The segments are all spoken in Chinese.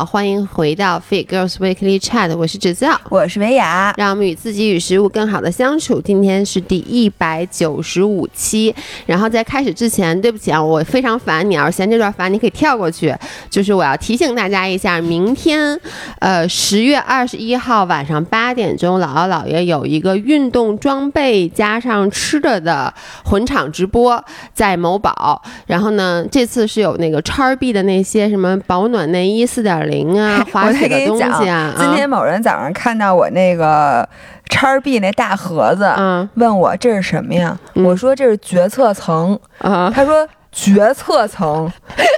好，欢迎回到 Fit Girls Weekly Chat，我是芷造，我是维雅，让我们与自己与食物更好的相处。今天是第一百九十五期，然后在开始之前，对不起啊，我非常烦你，要是嫌这段烦，你可以跳过去。就是我要提醒大家一下，明天，呃，十月二十一号晚上八点钟，姥姥姥爷有一个运动装备加上吃的的混场直播，在某宝。然后呢，这次是有那个叉 B 的那些什么保暖内衣四点零啊，滑雪的东西啊。今天某人早上看到我那个叉 B 那大盒子，嗯问我这是什么呀？嗯我说这是决策层。啊，他说决策层，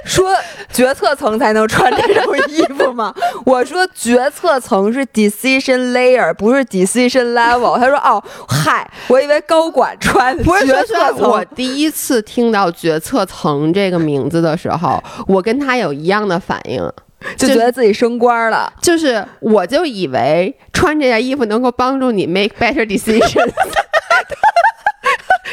说决策层才能穿这种衣服吗？我说决策层是 decision layer，不是 decision level。他说哦，嗨，我以为高管穿决策层。我第一次听到决策层这个名字的时候，我跟他有一样的反应，就觉得自己升官了。就是我就以为穿这件衣服能够帮助你 make better decisions。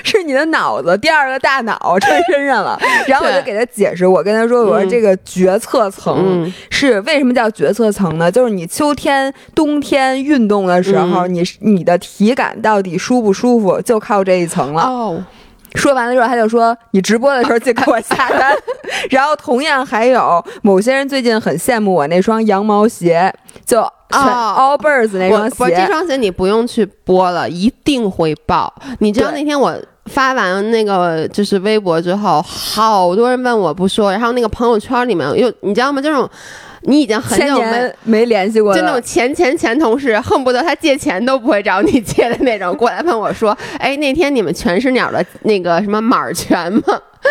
是你的脑子，第二个大脑穿身上了。然后我就给他解释，我跟他说，我说嗯这个决策层嗯是为什么叫决策层呢？就是你秋天、冬天运动的时候，嗯你你的体感到底舒不舒服，就靠这一层了。哦，说完了之后，他就说：“你直播的时候就给我下单。”然后同样还有某些人最近很羡慕我那双羊毛鞋，就全哦 Allbirds 那双我不，这。双鞋你不用去播了，一定会爆。你知道那天我。发完那个就是微博之后，好多人问我不说，然后那个朋友圈里面又你知道吗？这种你已经很久没没联系过就那种，前前前同事，恨不得他借钱都不会找你借的那种，过来问我说：“哎，那天你们全是鸟的那个什么码儿全吗？”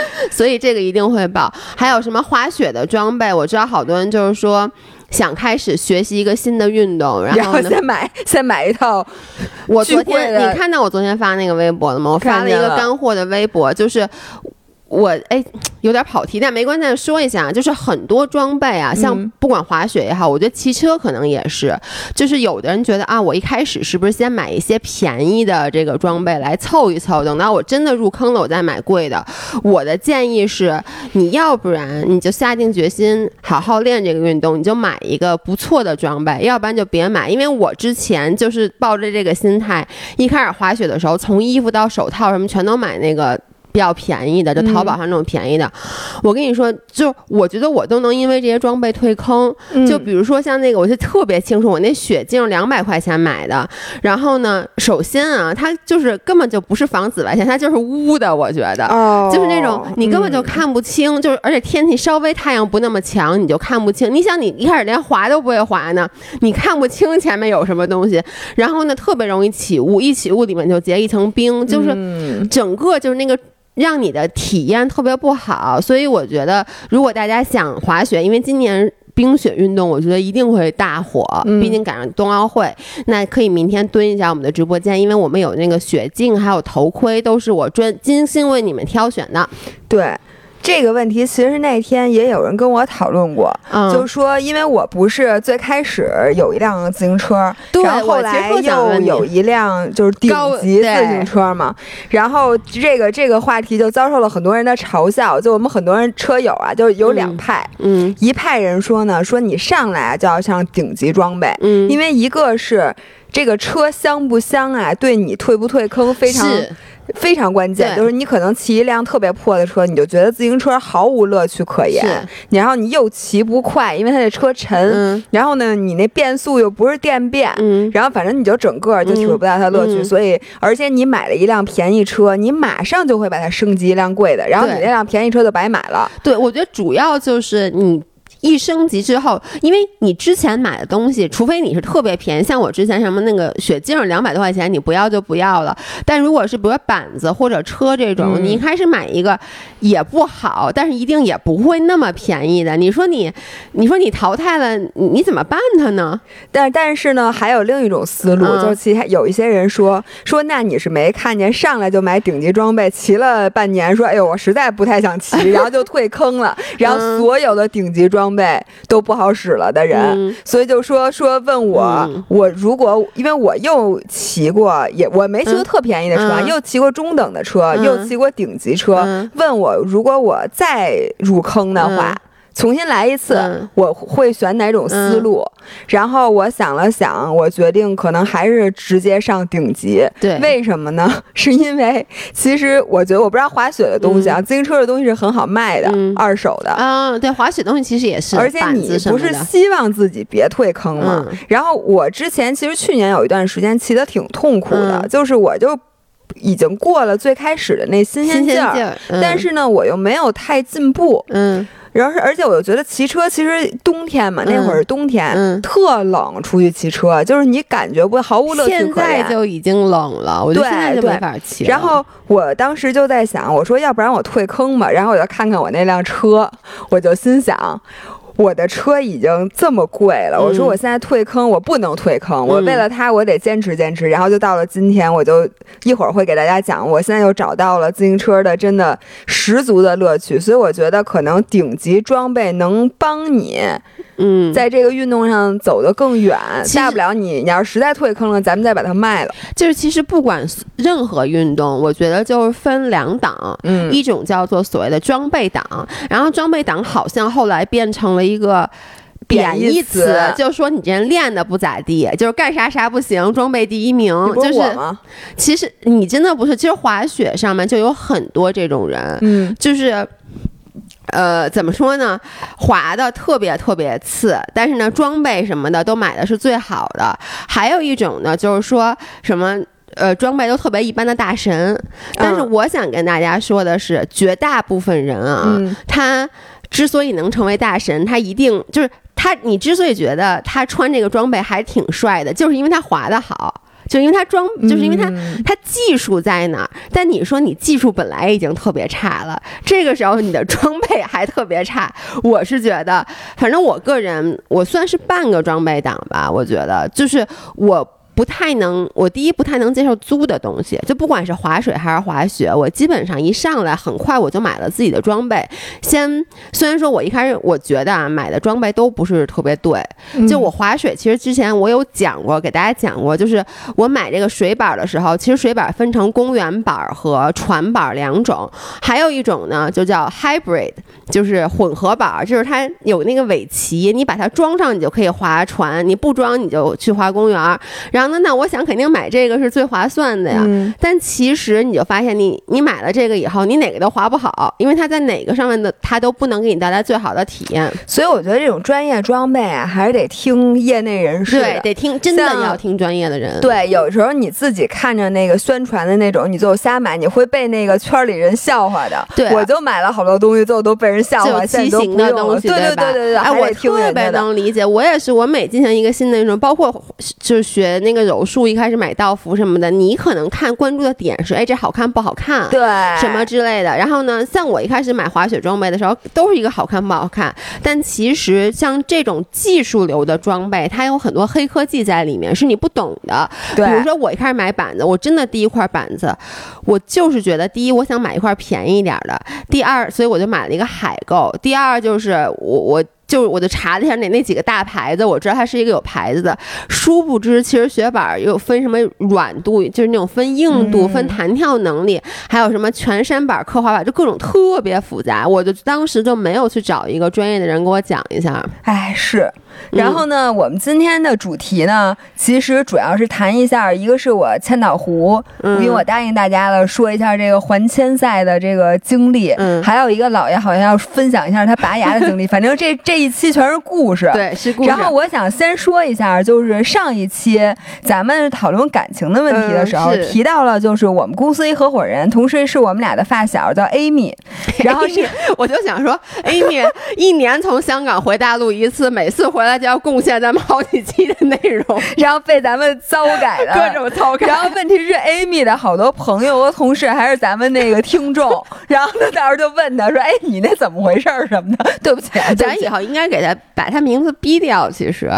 所以这个一定会报。还有什么滑雪的装备？我知道好多人就是说。想开始学习一个新的运动，然然后？先买先买一套我昨天你看到我昨天发那个微博了吗？我发了一个干货的微博，就是我哎有点跑题，但没关系，说一下啊，就是很多装备啊，像嗯不管滑雪也好，我觉得骑车可能也是，就是有的人觉得啊，我一开始是不是先买一些便宜的这个装备来凑一凑，等到我真的入坑了，我再买贵的。我的建议是，你要不然你就下定决心好好练这个运动，你就买一个不错的装备，要不然就别买。因为我之前就是抱着这个心态，一开始滑雪的时候，从衣服到手套什么全都买那个。比较便宜的，就淘宝上那种便宜的，我跟你说，就我觉得我都能因为这些装备退坑。就比如说像那个，我就特别清楚，我那雪镜两百块钱买的，然后呢，首先啊，它就是根本就不是防紫外线，它就是污的，我觉得。哦就是那种你根本就嗯看不清，就是而且天气稍微太阳不那么强，你就看不清。你想，你一开始连滑都不会滑呢，你看不清前面有什么东西，然后呢，特别容易起雾，一起雾里面就结一层冰，就是嗯整个就是那个。让你的体验特别不好，所以我觉得，如果大家想滑雪，因为今年冰雪运动，我觉得一定会大火，嗯毕竟赶上冬奥会，那可以明天蹲一下我们的直播间，因为我们有那个雪镜，还有头盔，都是我专精心为你们挑选的。对。这个问题其实那天也有人跟我讨论过，嗯，就是说，因为我不是最开始有一辆自行车，对然后后来又有一辆就是顶级自行车嘛，然后这个这个话题就遭受了很多人的嘲笑，就我们很多人车友啊，就有两嗯。派，嗯。一派人说呢，说你上来啊就要上顶级装备，嗯，因为一个是。这个车香不香啊？对你退不退坑非常是非常关键。就是你可能骑一辆特别破的车，你就觉得自行车毫无乐趣可言。是，然后你又骑不快，因为它这车沉。嗯然后呢，你那变速又不是电变。嗯然后反正你就整个就体会不到它乐趣，所以而且你买了一辆便宜车，你马上就会把它升级一辆贵的，然后你那辆便宜车就白买了。对，我觉得主要就是你。一升级之后，因为你之前买的东西，除非你是特别便宜，像我之前什么那个雪镜两百多块钱，你不要就不要了。但如果是比如说板子或者车这种，嗯你一开始买一个也不好，但是一定也不会那么便宜的。你说你，你说你淘汰了，你你怎么办它呢？但但是呢，还有另一种思路，嗯就是其他有一些人说说，那你是没看见上来就买顶级装备，骑了半年，说哎呦我实在不太想骑，然后就退坑了，然后嗯所有的顶级装备都不好使了的人，嗯。所以就说说问我，嗯。我如果因为我又骑过，也我没骑过嗯特便宜的车，又骑过中等的车，嗯。又骑过顶级车，嗯。问我如果我再入坑的话。嗯重新来一次，嗯我会选哪种思路？然后我想了想，我决定可能还是直接上顶级。对，为什么呢？是因为其实我觉得，我不知道滑雪的东西啊，自行车的东西是很好卖的，嗯二手的。啊，对，滑雪东西其实也是，而且你不是希望自己别退坑吗？嗯然后我之前其实去年有一段时间骑得挺痛苦的，嗯就是我就已经过了最开始的那新鲜劲儿，嗯但是呢，我又没有太进步。嗯然后是，而且我又觉得骑车其实冬天嘛，嗯那会儿是冬天，嗯特冷，出去骑车就是你感觉不毫无乐趣现在。就已经冷了，我觉得对对现在就没法骑。然后我当时就在想，我说要不然我退坑吧，然后我就看看我那辆车，我就心想。我的车已经这么贵了，我说嗯我现在退坑，我不能退坑，我为了它，我得坚持坚持。然后就到了今天，我就一会儿会给大家讲，我现在又找到了自行车的真的十足的乐趣。所以我觉得可能顶级装备能帮你嗯，在这个运动上走得更远。大不了你你要是实在退坑了，咱们再把它卖了。就是其实不管任何运动，我觉得就是分两档，嗯一种叫做所谓的装备档，然后装备档好像后来变成了一个。贬贬义义词就是说你这人练的不咋地，就是干啥啥不行，装备第一名，就是？其实你真的不是，其实滑雪上面就有很多这种人，嗯就是。呃，怎么说呢？滑的特别特别次，但是呢，装备什么的都买的是最好的。还有一种呢，就是说什么呃，装备都特别一般的大神。但是嗯我想跟大家说的是，绝大部分人啊，嗯他之所以能成为大神，他一定就是他，你之所以觉得他穿这个装备还挺帅的，就是因为他滑的好。就因为他装，就是因为他、嗯他技术在哪儿，但你说你技术本来已经特别差了，这个时候你的装备还特别差，我是觉得，反正我个人我算是半个装备党吧，我觉得就是我。不太能，我第一不太能接受租的东西，就不管是滑水还是滑雪，我基本上一上来很快我就买了自己的装备。先虽然说我一开始我觉得啊买的装备都不是特别对，就我滑水，其实之前我有讲过，给大家讲过，就是我买这个水板的时候，其实水板分成公园板和船板两种，还有一种呢就叫 hybrid，就是混合板，就是它有那个尾鳍，你把它装上你就可以划船，你不装你就去划公园。然后呢，那我想肯定买这个是最划算的呀。嗯但其实你就发现你，你买了这个以后，你哪个都划不好，因为它在哪个上面的它都不能给你带来最好的体验。所以我觉得这种专业装备啊，还是得听业内人士对，的。得听，真的要听专业的人。对，有时候你自己看着那个宣传的那种，你就瞎买，你会被那个圈里人笑话的。对啊我就买了好多东西，最后都被人笑话，现在都畸形的不用了。东西，对对？对对对，哎，我特别。能理解。我也是，我每进行一个新的运动，包括就是学那个柔术，一开始买道服什么的，你可能看关注的点是，哎，这好看不好看？对，什么之类的。然后呢，像我一开始买滑雪装备的时候，都是一个好看不好看。但其实像这种技术流的装备，它有很多黑科技在里面，是你不懂的。对比如说我一开始买板子，我真的第一块板子，我就是觉得第一我想买一块便宜一点的，第二，所以我就买了一个海购。第二就是我我。就是我就查了一下那那几个大牌子，我知道它是一个有牌子的。殊不知，其实雪板又分什么软度，就是那种分硬度、嗯分弹跳能力，还有什么全山板、刻滑板，就各种特别复杂。我就当时就没有去找一个专业的人给我讲一下。哎，是。嗯然后呢，我们今天的主题呢，其实主要是谈一下，一个是我千岛湖，嗯因为我答应大家了，说一下这个环千赛的这个经历。嗯还有一个姥爷好像要分享一下他拔牙的经历，反正这这一期全是故事。。对，是故事。然后我想先说一下，就是上一期咱们讨论感情的问题的时候，嗯提到了就是我们公司一合伙人，同时是我们俩的发小，叫 Amy，然后是我就想说，Amy 一年从香港回大陆一次，每次回来就要贡献咱们好几期的内容，然后被咱们糟改的各种糟改。然后问题是，Amy 的好多朋友和同事还是咱们那个听众，然后他，到时候就问他说：“哎，你那怎么回事儿什么的？”对不起，对不起咱以，后应该给他把他名字逼掉。其实，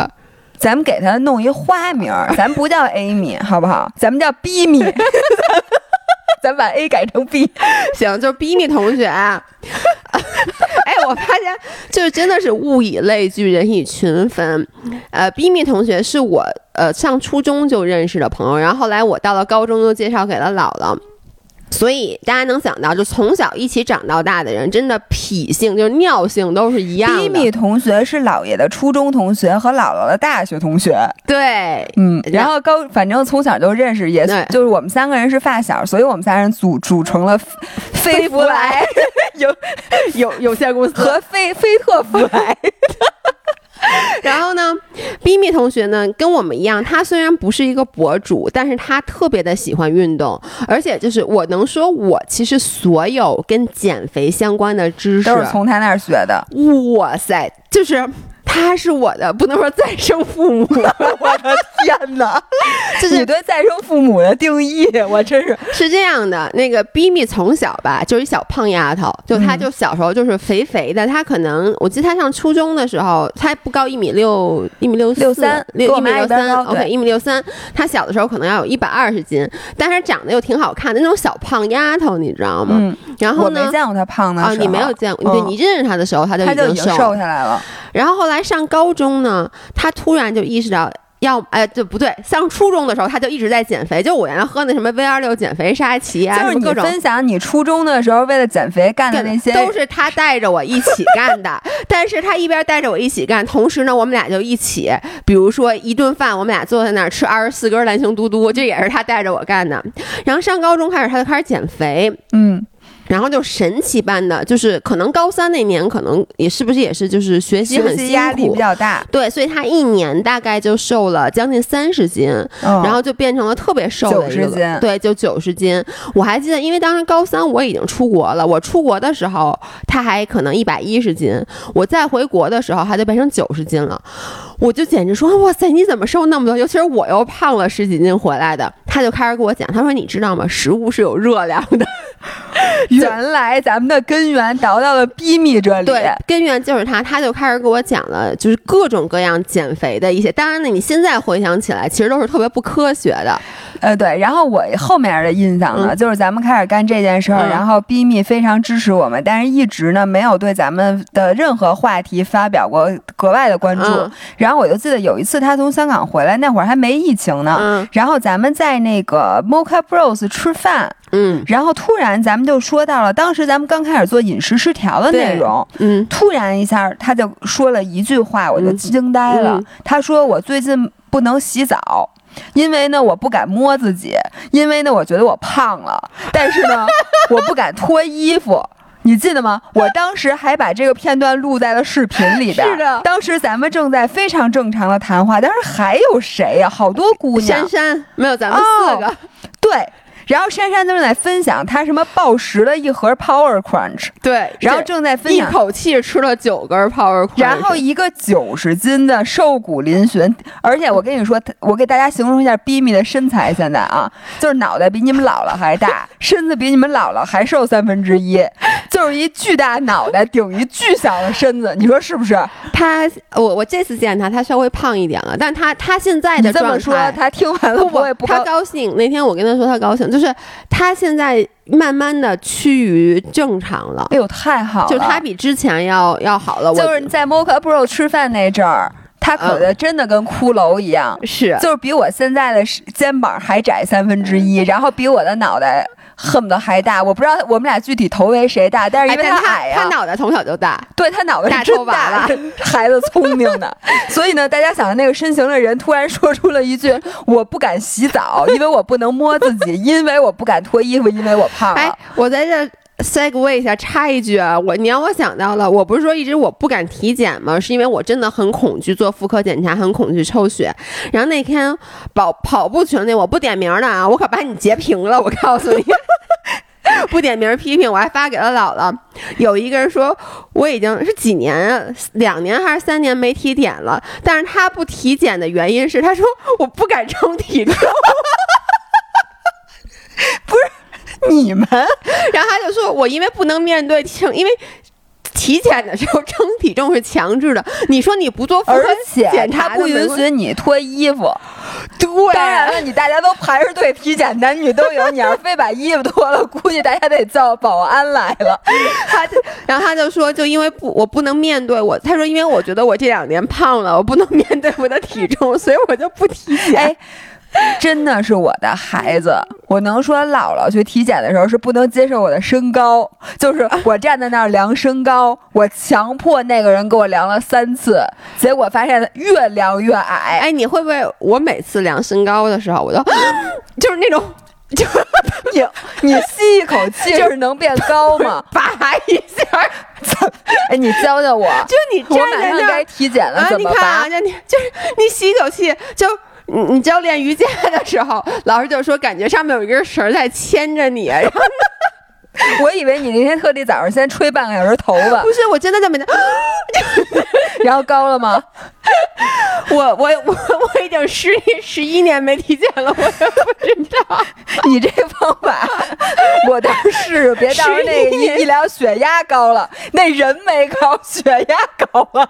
咱们给他弄一花名儿，咱不叫 Amy，好不好？咱们叫 B 米，咱把 A 改成 B。行，就是 B 米同学啊。哎，我发现就是真的是物以类聚，人以群分。呃，，B 米同学是我呃上初中就认识的朋友，然后后来我到了高中又介绍给了姥姥。所以大家能想到，就从小一起长到大的人，真的脾性就是尿性都是一样的。咪咪同学是姥爷的初中同学和姥姥的大学同学，对，嗯，然后高反正从小就认识，也对就是我们三个人是发小，所以我们三人组组成了 飞福来 有有有限公司。和飞飞特福来。然后呢，咪咪同学呢跟我们一样，他虽然不是一个博主，但是他特别的喜欢运动，而且就是我能说，我其实所有跟减肥相关的知识都是从他那儿学的。哇塞，就是他是我的不能说再生父母，我的天哪！这是你对再生父母的定义，我真是是这样的，那个 Bimi 从小吧就是一小胖丫头，就她就小时候就是肥肥的，她可能我记得她上初中的时候，她还不高一米六一米六六三六一米六三，OK 对一米六三，她小的时候可能要有一百二十斤，但是长得又挺好看的那种小胖丫头，你知道吗？嗯，然后呢？我没见过她胖的啊，时候你没有见过？对嗯你认识她的时候，她就已经瘦下来了。然后后来上高中呢，她突然就意识到要，哎，对不对，上初中的时候他就一直在减肥，就我原来喝那什么 V 二六减肥沙琪啊，就是你。分享你初中的时候为了减肥干的那些，都是他带着我一起干的，但是他一边带着我一起干，同时呢，我们俩就一起，比如说一顿饭，我们俩坐在那儿吃二十四根蓝星嘟嘟，这也是他带着我干的。然后上高中开始，他就开始减肥，嗯，然后就神奇般的，就是可能高三那年，可能也是不是也是就是学习很辛苦，压力比较大，对，所以他一年大概就瘦了将近三十斤，嗯、然后就变成了特别瘦的一个斤。对，就九十斤。我还记得，因为当时高三我已经出国了，我出国的时候他还可能一百一十斤，我再回国的时候他就变成九十斤了，我就简直说哇塞，你怎么瘦那么多？尤其是我又胖了十几斤回来的，他就开始给我讲，他说你知道吗？食物是有热量的。原来咱们的根源倒到了逼密这里。对，根源就是他，他就开始给我讲了，就是各种各样减肥的一些。当然呢，你现在回想起来，其实都是特别不科学的。呃，对。然后我后面的印象呢，嗯就是咱们开始干这件事儿，嗯然后逼密非常支持我们，但是一直呢没有对咱们的任何话题发表过格外的关注。嗯然后我就记得有一次他从香港回来，那会儿还没疫情呢。嗯然后咱们在那个 Mocha Bros 吃饭，嗯然后突然咱们就说到了当时咱们刚开始做饮食失调的内容，嗯突然一下他就说了一句话，我就嗯惊呆了。嗯他说我最近不能洗澡。因为呢，我不敢摸自己，因为呢，我觉得我胖了，但是呢，我不敢脱衣服。你记得吗？我当时还把这个片段录在了视频里边。是的当时咱们正在非常正常的谈话，但是还有谁呀、好多姑娘珊。珊没有咱们四个，对，然后珊珊正在分享她什么暴食了一盒 Power Crunch，对，然后正在分享一口气吃了九根 Power Crunch，然后一个九十斤的瘦骨嶙峋，而且我跟你说，我给大家形容一下 Bimi 的身材，现在啊，就是脑袋比你们姥姥还大，身子比你们姥姥还瘦三分之一，就是一巨大脑袋顶一巨小的身子，你说是不是？他，我我这次见他，他稍微胖一点了，但他他现在你的状这么说，态。他听完了我也不会不高？高兴。那天我跟他说他高兴，就是他现在慢慢的趋于正常了，哎呦，太好了！就他比之前要要好了。我就是在 Mocha Bro 吃饭那阵儿，他可的真的跟骷髅一样。是就是比我现在的肩膀还窄三分之一，然后比我的脑袋恨不得还大。我不知道我们俩具体头围谁大，但是因为他矮呀、他脑袋从小就大，对他脑袋大是真大头娃娃，孩子聪明的。所以呢，大家想的那个身形的人突然说出了一句：“我不敢洗澡，因为我不能摸自己，因为我不敢脱衣服，因为我胖哎了。，我在这 segue 一下，插一句啊，我你让我想到了，我不是说一直我不敢体检吗？是因为我真的很恐惧做妇科检查，很恐惧抽血。然后那天跑跑步群里，我不点名的啊，我可把你截屏了，我告诉你。不点名批评，我还发给了姥姥。有一个人说我已经是几年，两年还是三年没体检了，但是他不体检的原因是他说我不敢称体重。不 是 你们 然后他就说：“我因为不能面对称，因为体检的时候称体重是强制的。你说你不做妇科而且检查不允许你脱衣服。对，当然了，你大家都排着队体检，男女都有。你要是非把衣服脱了，估计大家得叫保安来了。他就，然后他就说，就因为不，我不能面对我。他说，因为我觉得我这两年胖了，我不能面对我的体重，所以我就不体检。哎，真的是我的孩子，我能说姥姥去体检的时候是不能接受我的身高，就是我站在那儿量身高，我强迫那个人给我量了三次，结果发现越量越矮。哎，你会不会？我每次量身高的时候，我都 就是那种，就 你你吸一口气 就是能变高吗？拔一下。哎，你教教我，就你站在那该体检了，啊？你看啊，你就是你吸一口气就。你你教练瑜伽的时候，老师就说感觉上面有一根绳在牵着你，然后 我以为你那天特地早上先吹半个小时头发，不是，我真的在没的，然后高了吗？我我我我已经十十一年没体检了，我也不知道。你这方法，我倒是别到时候那个一一量血压高了，那人没高，血压高了，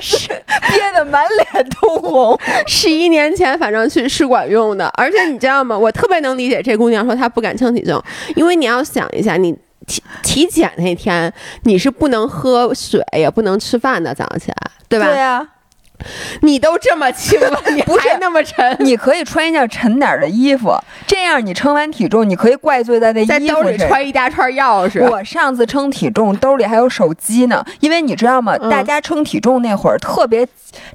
是憋得满脸通红。十一年前反正去是管用的，而且你知道吗？我特别能理解这姑娘说她不敢称体重，因为你要想一下，你体体检那天你是不能喝水也不能吃饭的，早上起来，对吧？对呀。你都这么轻了，你 还那么沉？你可以穿一件沉点的衣服，这样你称完体重，你可以怪罪在那衣服里揣一大串钥匙。我上次称体重，兜里还有手机呢，因为你知道吗？大家称体重那会儿特别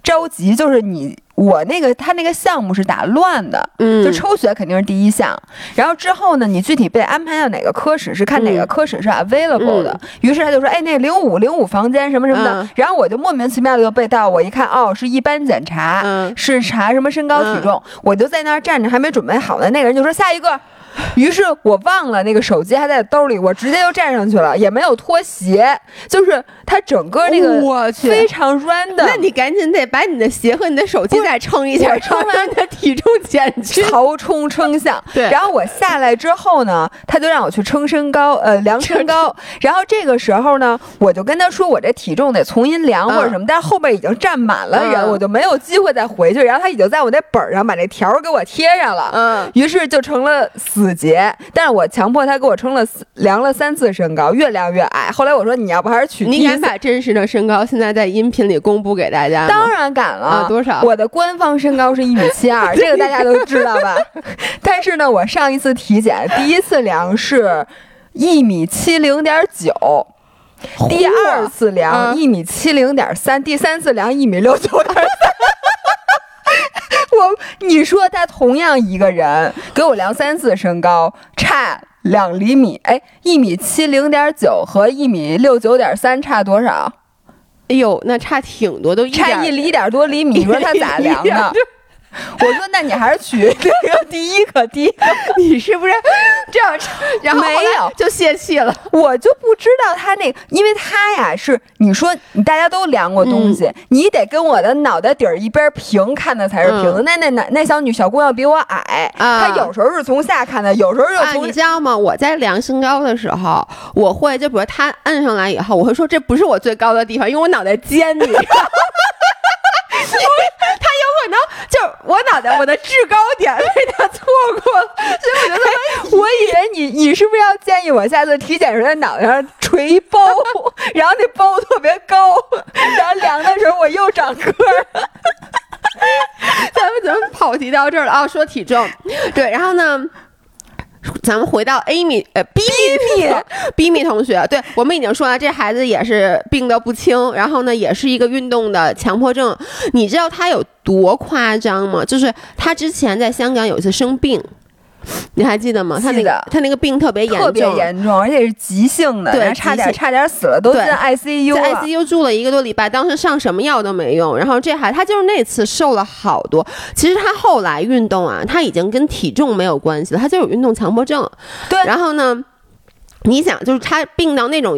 着急，就是你。我那个他那个项目是打乱的，嗯，就抽血肯定是第一项，然后之后呢，你具体被安排到哪个科室是看哪个科室是 available 的。于是他就说，哎，那零五零五房间什么什么的，然后我就莫名其妙的就被到，我一看，哦，是一般检查，是查什么身高体重，我就在那儿站着，还没准备好呢，那个人就说下一个。于是我忘了那个手机还在兜里，我直接就站上去了，也没有脱鞋，就是它整个那个我去非常 random。那你赶紧得把你的鞋和你的手机再称一下，称完你的体重减去，曹冲称象。对，然后我下来之后呢，他就让我去称身高，呃，量身高。然后这个时候呢，我就跟他说我这体重得重新量或者什么，但是后边已经站满了人，我就没有机会再回去。然后他已经在我那本上把那条给我贴上了，嗯，于是就成了。死结，但是我强迫他给我称了量了三次身高，越量越矮。后来我说你要不还是取？你敢把真实的身高现在在音频里公布给大家？当然敢了，多少？我的官方身高是一米七二，这个大家都知道吧？但是呢，我上一次体检第一次量是一米七零点九，第二次量一米七零点三，第三次量一米六九点三。我，你说他同样一个人给我量三次身高差两厘米，哎，一米七零点九和一米六九点三差多少？哎呦，那差挺多，都差一厘点多厘米，你说他咋量的？我说，那你还是取这个第一个第一个，你是不是这样？然后没有就泄气了。我就不知道他那，因为他呀是你说你大家都量过东西，你得跟我的脑袋底儿一边平看的才是平的。那那那那小女小姑娘比我矮，她有时候是从下看的，有时候又从。你知道吗？我在量身高的时候，我会就比如他摁上来以后，我会说这不是我最高的地方，因为我脑袋尖，你知道。能就我脑袋，我的制高点被他错过了，所以我觉得，我以为你你是不是要建议我下次体检时候在脑袋上垂一包，然后那包特别高，然后量的时候我又长个儿。咱们怎么跑题到这儿了啊？说体重，对，然后呢？咱们回到 Amy，呃，B B B B 同学，对我们已经说了，这孩子也是病得不轻，然后呢，也是一个运动的强迫症。你知道他有多夸张吗？就是他之前在香港有一次生病。你还记得吗？他那个他那个病特别严重，特别严重，而且是急性的，对，差点差点死了，都在 ICU，在 ICU 住了一个多礼拜，当时上什么药都没用。然后这还他就是那次瘦了好多。其实他后来运动啊，他已经跟体重没有关系了，他就有运动强迫症。对，然后呢？你想，就是他病到那种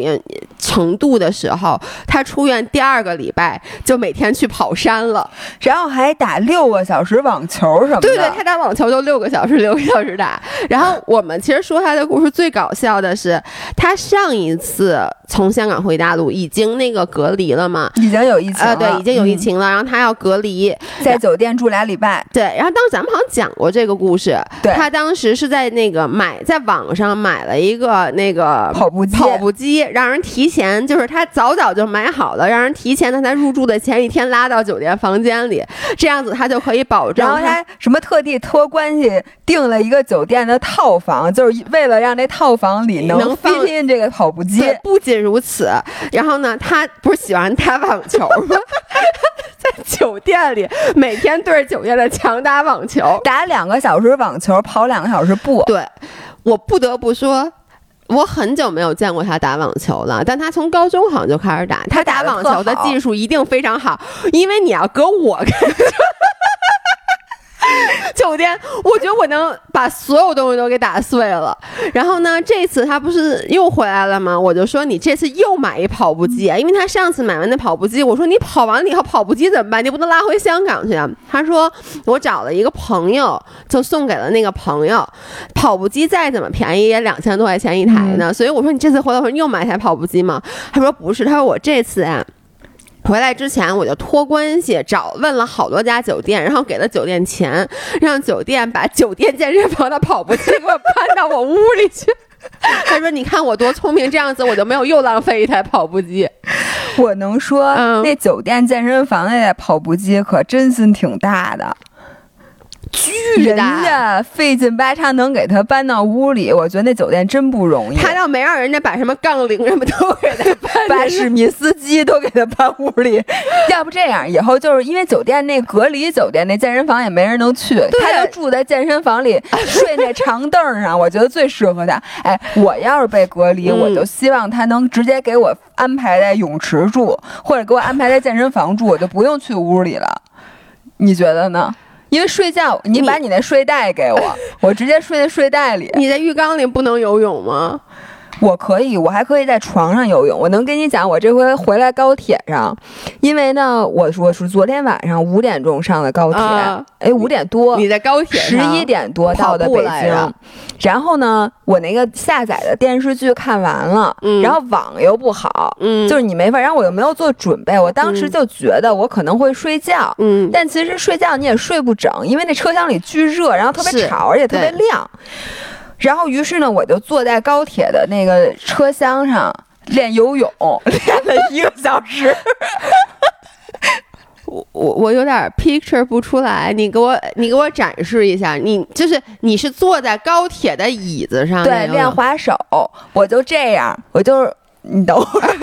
程度的时候，他出院第二个礼拜就每天去跑山了，然后还打六个小时网球什么的。对对，他打网球都六个小时，六个小时打。然后我们其实说他的故事最搞笑的是，他上一次从香港回大陆已经那个隔离了嘛，已经有疫情了，对，已经有疫情了。然后他要隔离，在酒店住俩礼拜。对，然后当时咱们好像讲过这个故事，对，他当时是在那个买在网上买了一个那。那个跑步机跑步机，让人提前，就是他早早就买好了，让人提前在他入住的前一天拉到酒店房间里，这样子他就可以保证。然后他什么特地托关系订了一个酒店的套房，就是为了让这套房里能放进这个跑步机。不仅如此，然后呢，他不是喜欢打网球吗？在酒店里每天对着酒店的墙打网球，打两个小时网球，跑两个小时步。对，我不得不说，我很久没有见过他打网球了，但他从高中好像就开始打。他打网球的技术一定非常好，因为你要搁我。酒店，我觉得我能把所有东西都给打碎了。然后呢，这次他不是又回来了吗？我就说你这次又买一跑步机，因为他上次买完那跑步机，我说你跑完了以后跑步机怎么办？你不能拉回香港去啊？他说我找了一个朋友，就送给了那个朋友。跑步机再怎么便宜也两千多块钱一台呢，所以我说你这次回来时候你又买台跑步机吗？他说不是，他说我这次啊。回来之前我就托关系找问了好多家酒店，然后给了酒店钱，让酒店把酒店健身房的跑步机给我搬到我屋里去。他说：“你看我多聪明，这样子我就没有又浪费一台跑步机。”我能说，那酒店健身房的跑步机可真心挺大的。巨大，人家费劲巴叉能给他搬到屋里，我觉得那酒店真不容易。他倒没让人家把什么杠铃什么都给他搬，把史密斯机都给他搬屋里。要不这样，以后就是因为酒店那隔离酒店那健身房也没人能去，他就住在健身房里睡那长凳上，我觉得最适合他。哎，我要是被隔离，我就希望他能直接给我安排在泳池住，或者给我安排在健身房住，我就不用去屋里了。你觉得呢？因为睡觉，你把你那睡袋给我，我直接睡在睡袋里。你在浴缸里不能游泳吗？我可以，我还可以在床上游泳。我能跟你讲，我这回回来高铁上，因为呢，我我是昨天晚上五点钟上的高铁，哎，五点多，你在高铁十一点多到的北京，然后呢，我那个下载的电视剧看完了，然后网又不好，嗯，就是你没法，然后我又没有做准备，我当时就觉得我可能会睡觉，嗯，但其实睡觉你也睡不整，因为那车厢里巨热，然后特别吵，而且特别亮。然后，于是呢，我就坐在高铁的那个车厢上练游泳，练了一个小时。我我我有点 picture 不出来，你给我你给我展示一下，你就是你是坐在高铁的椅子上对练滑手，我就这样，我就是。你等会儿，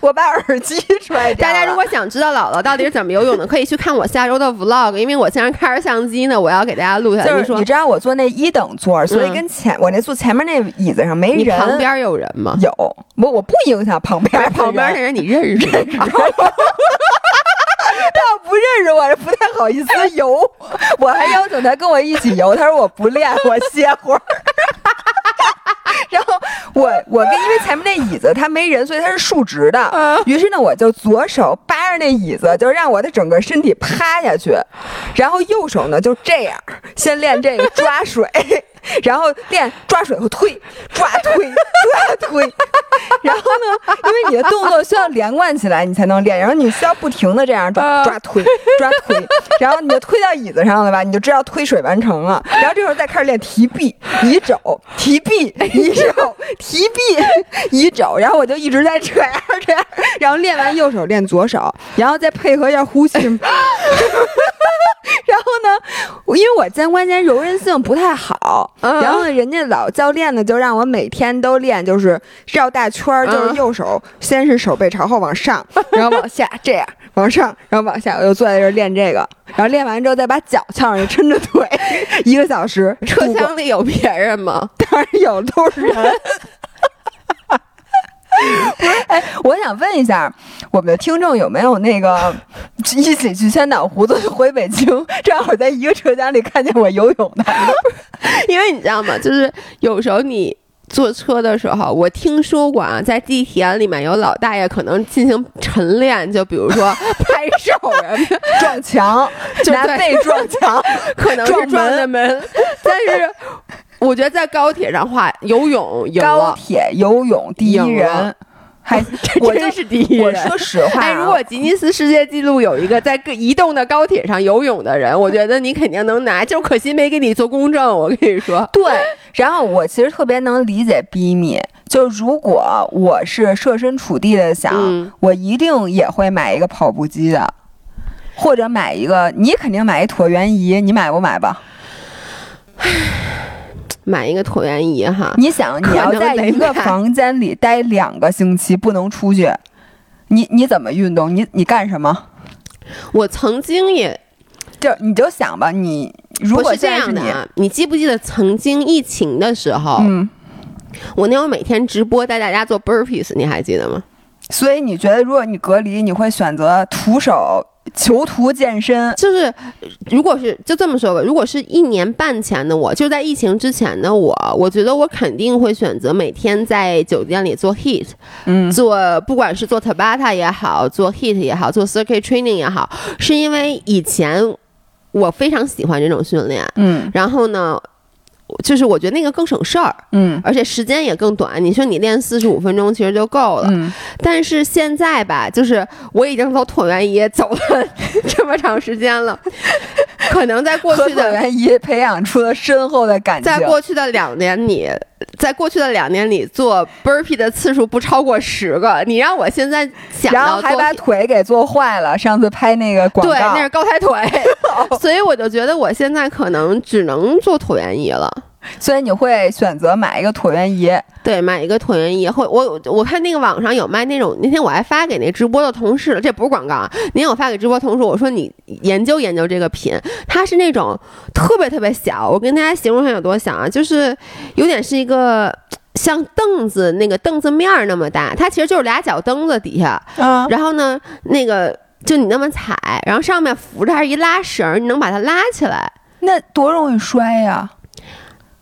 我把耳机 摔掉。大家如果想知道姥姥到底是怎么游泳的，可以去看我下周的 vlog，因为我现在开着相机呢，我要给大家录下来。就是你知道我坐那一等座，所以跟前我那坐前面那椅子上没人。旁边有人吗？有，我我不影响旁边旁边那人，你认识？他 要不认识我，不太好意思游。我还邀请他跟我一起游，他说我不练，我歇会儿。然后我我跟因为前面那椅子它没人，所以它是竖直的。于是呢，我就左手扒着那椅子，就让我的整个身体趴下去，然后右手呢就这样先练这个抓水。然后练抓水和推，抓推抓推，然后呢，因为你的动作需要连贯起来，你才能练。然后你需要不停的这样抓抓推抓推，然后你就推到椅子上了吧，你就知道推水完成了。然后这时候再开始练提臂、移肘、提臂、移肘、提臂、移肘。然后我就一直在这样这样，然后练完右手练左手，然后再配合一下呼吸。然后呢，因为我肩关节柔韧性不太好。然后呢，人家老教练呢就让我每天都练，就是绕大圈儿，就是右手先是手背朝后往上，然后往下这样往上，然后往下，我就坐在这儿练这个。然后练完之后再把脚翘上去，抻着腿，一个小时。车厢里有别人吗？当然有，都是人。不是，哎，我想问一下，我们的听众有没有那个一起去千岛湖，坐回北京，正好在一个车厢里看见我游泳的？因为你知道吗？就是有时候你坐车的时候，我听说过啊，在地铁里面有老大爷可能进行晨练，就比如说拍手啊、撞墙，拿背撞墙，可能是撞的门，但是。我觉得在高铁上话，游泳高铁游泳第一人，还 我真是第一人。我说实话，哎，如果吉尼斯世界纪录有一个在移动的高铁上游泳的人，我觉得你肯定能拿，就可惜没给你做公证。我跟你说，对。然后我其实特别能理解 B 米。就如果我是设身处地的想，嗯我一定也会买一个跑步机的，或者买一个，你肯定买一椭圆仪，你买不买吧？买一个椭圆仪哈，你想，你要在一个房间里待两个星期，不能出去，你你怎么运动？你你干什么？我曾经也就你就想吧，你如果是这样的啊，你记不记得曾经疫情的时候，嗯，我那会儿每天直播带大家做 burpees，你还记得吗？所以你觉得如果你隔离，你会选择徒手囚徒健身？就是，如果是就这么说吧，如果是一年半前的我，就在疫情之前的我，我觉得我肯定会选择每天在酒店里做 heat，嗯。做不管是做 Tabata 也好，做 heat 也好，做 circuit training 也好，是因为以前我非常喜欢这种训练，嗯。然后呢，就是我觉得那个更省事儿，嗯而且时间也更短。你说你练四十五分钟其实就够了，嗯，但是现在吧，就是我已经从椭圆仪走了 这么长时间了，可能在过去的。圆仪培养出了深厚的感情。在过去的两年里，在过去的两年里做 burpee 的次数不超过十个。你让我现在想然后还把腿给做坏了。上次拍那个广告，对，那是高抬腿，所以我就觉得我现在可能只能做椭圆仪了。所以你会选择买一个椭圆仪。对，买一个椭圆仪，或我我看那个网上有卖那种，那天我还发给那直播的同事了，这不是广告啊。那天我发给直播同事，我说你研究研究这个品，它是那种特别特别小，我跟大家形容一下有多小啊，就是有点是一个像凳子那个凳子面儿那么大，它其实就是俩脚蹬子底下，嗯，然后呢，那个就你那么踩，然后上面扶着还是一拉绳儿，你能把它拉起来。那多容易摔呀、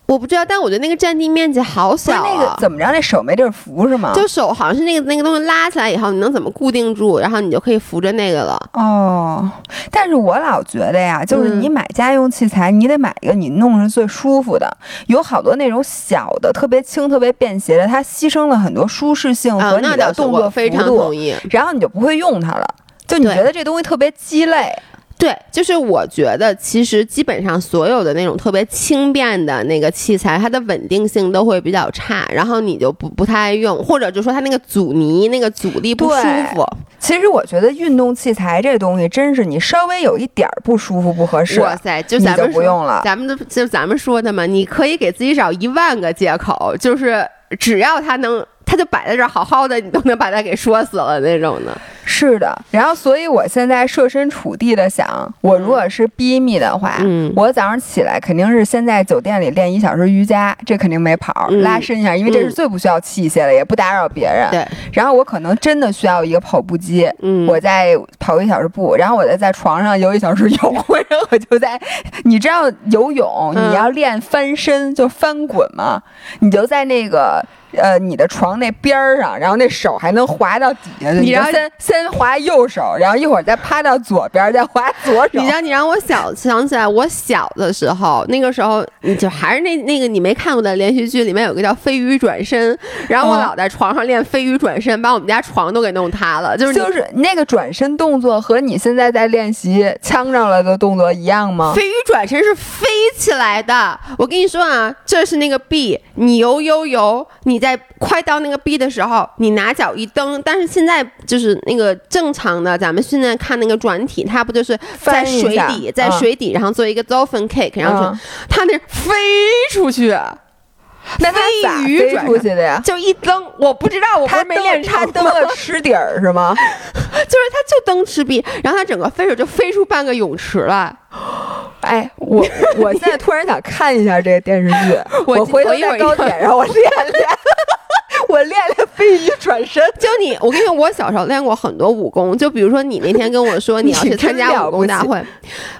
我不知道，但我觉得那个占地面积好小、啊。那个怎么着？那手没地儿扶是吗？就手好像是那个那个东西拉起来以后，你能怎么固定住，然后你就可以扶着那个了。哦，但是我老觉得呀，就是嗯你买家用器材，你得买一个你弄着最舒服的。有好多那种小的、特别轻、特别便携的，它牺牲了很多舒适性啊和，你的动作非常度，同意。然后你就不会用它了。就你觉得这东西特别鸡肋，对，就是我觉得其实基本上所有的那种特别轻便的那个器材，它的稳定性都会比较差，然后你就不不太爱用，或者就说它那个阻尼、那个阻力不舒对服。其实我觉得运动器材这东西，真是你稍微有一点儿不舒服、不合适，哇塞，就咱们说不用了。咱们的就咱们说的嘛，你可以给自己找一万个借口，就是只要它能，它就摆在这儿好好的，你都能把它给说死了那种的。是的，然后所以我现在设身处地的想，我如果是逼密的话，嗯我早上起来肯定是先在酒店里练一小时瑜伽，这肯定没跑，嗯拉伸一下，因为这是嗯最不需要器械的，也不打扰别人。对，然后我可能真的需要一个跑步机，嗯，我再跑一小时步，然后我再在床上游一小时泳，然后我就在，你知道游泳嗯你要练翻身就翻滚嘛，你就在那个。呃，你的床那边儿上，然后那手还能滑到底下去。你让就先先滑右手，然后一会儿再趴到左边儿，再滑左手。你让你让我小想起来，我小的时候，那个时候你就还是那那个你没看过的连续剧，里面有个叫飞鱼转身，然后我嗯老在床上练飞鱼转身，把我们家床都给弄塌了。就是就是那个转身动作和你现在在练习呛上了的动作一样吗？飞鱼转身是飞起来的。我跟你说啊，这是那个 B，你游游游，你在快到那个 B 的时候，你拿脚一蹬。但是现在就是那个正常的，咱们现在看那个转体，它不就是在水底，在嗯水底，然后做一个 dolphin kick，然后就嗯它那飞出去。那他咋飞鱼飞出去的呀？就一蹬，我不知道，我不他是没练他成吗，蹬了吃底儿是吗？就是他就蹬池壁，然后他整个飞手就飞出半个泳池来。哎，我我现在突然想看一下这个电视剧，我回头在高铁上我练练，我练练飞鱼转身。就你，我跟你说，我小时候练过很多武功，就比如说你那天跟我说你要去参加武功大会，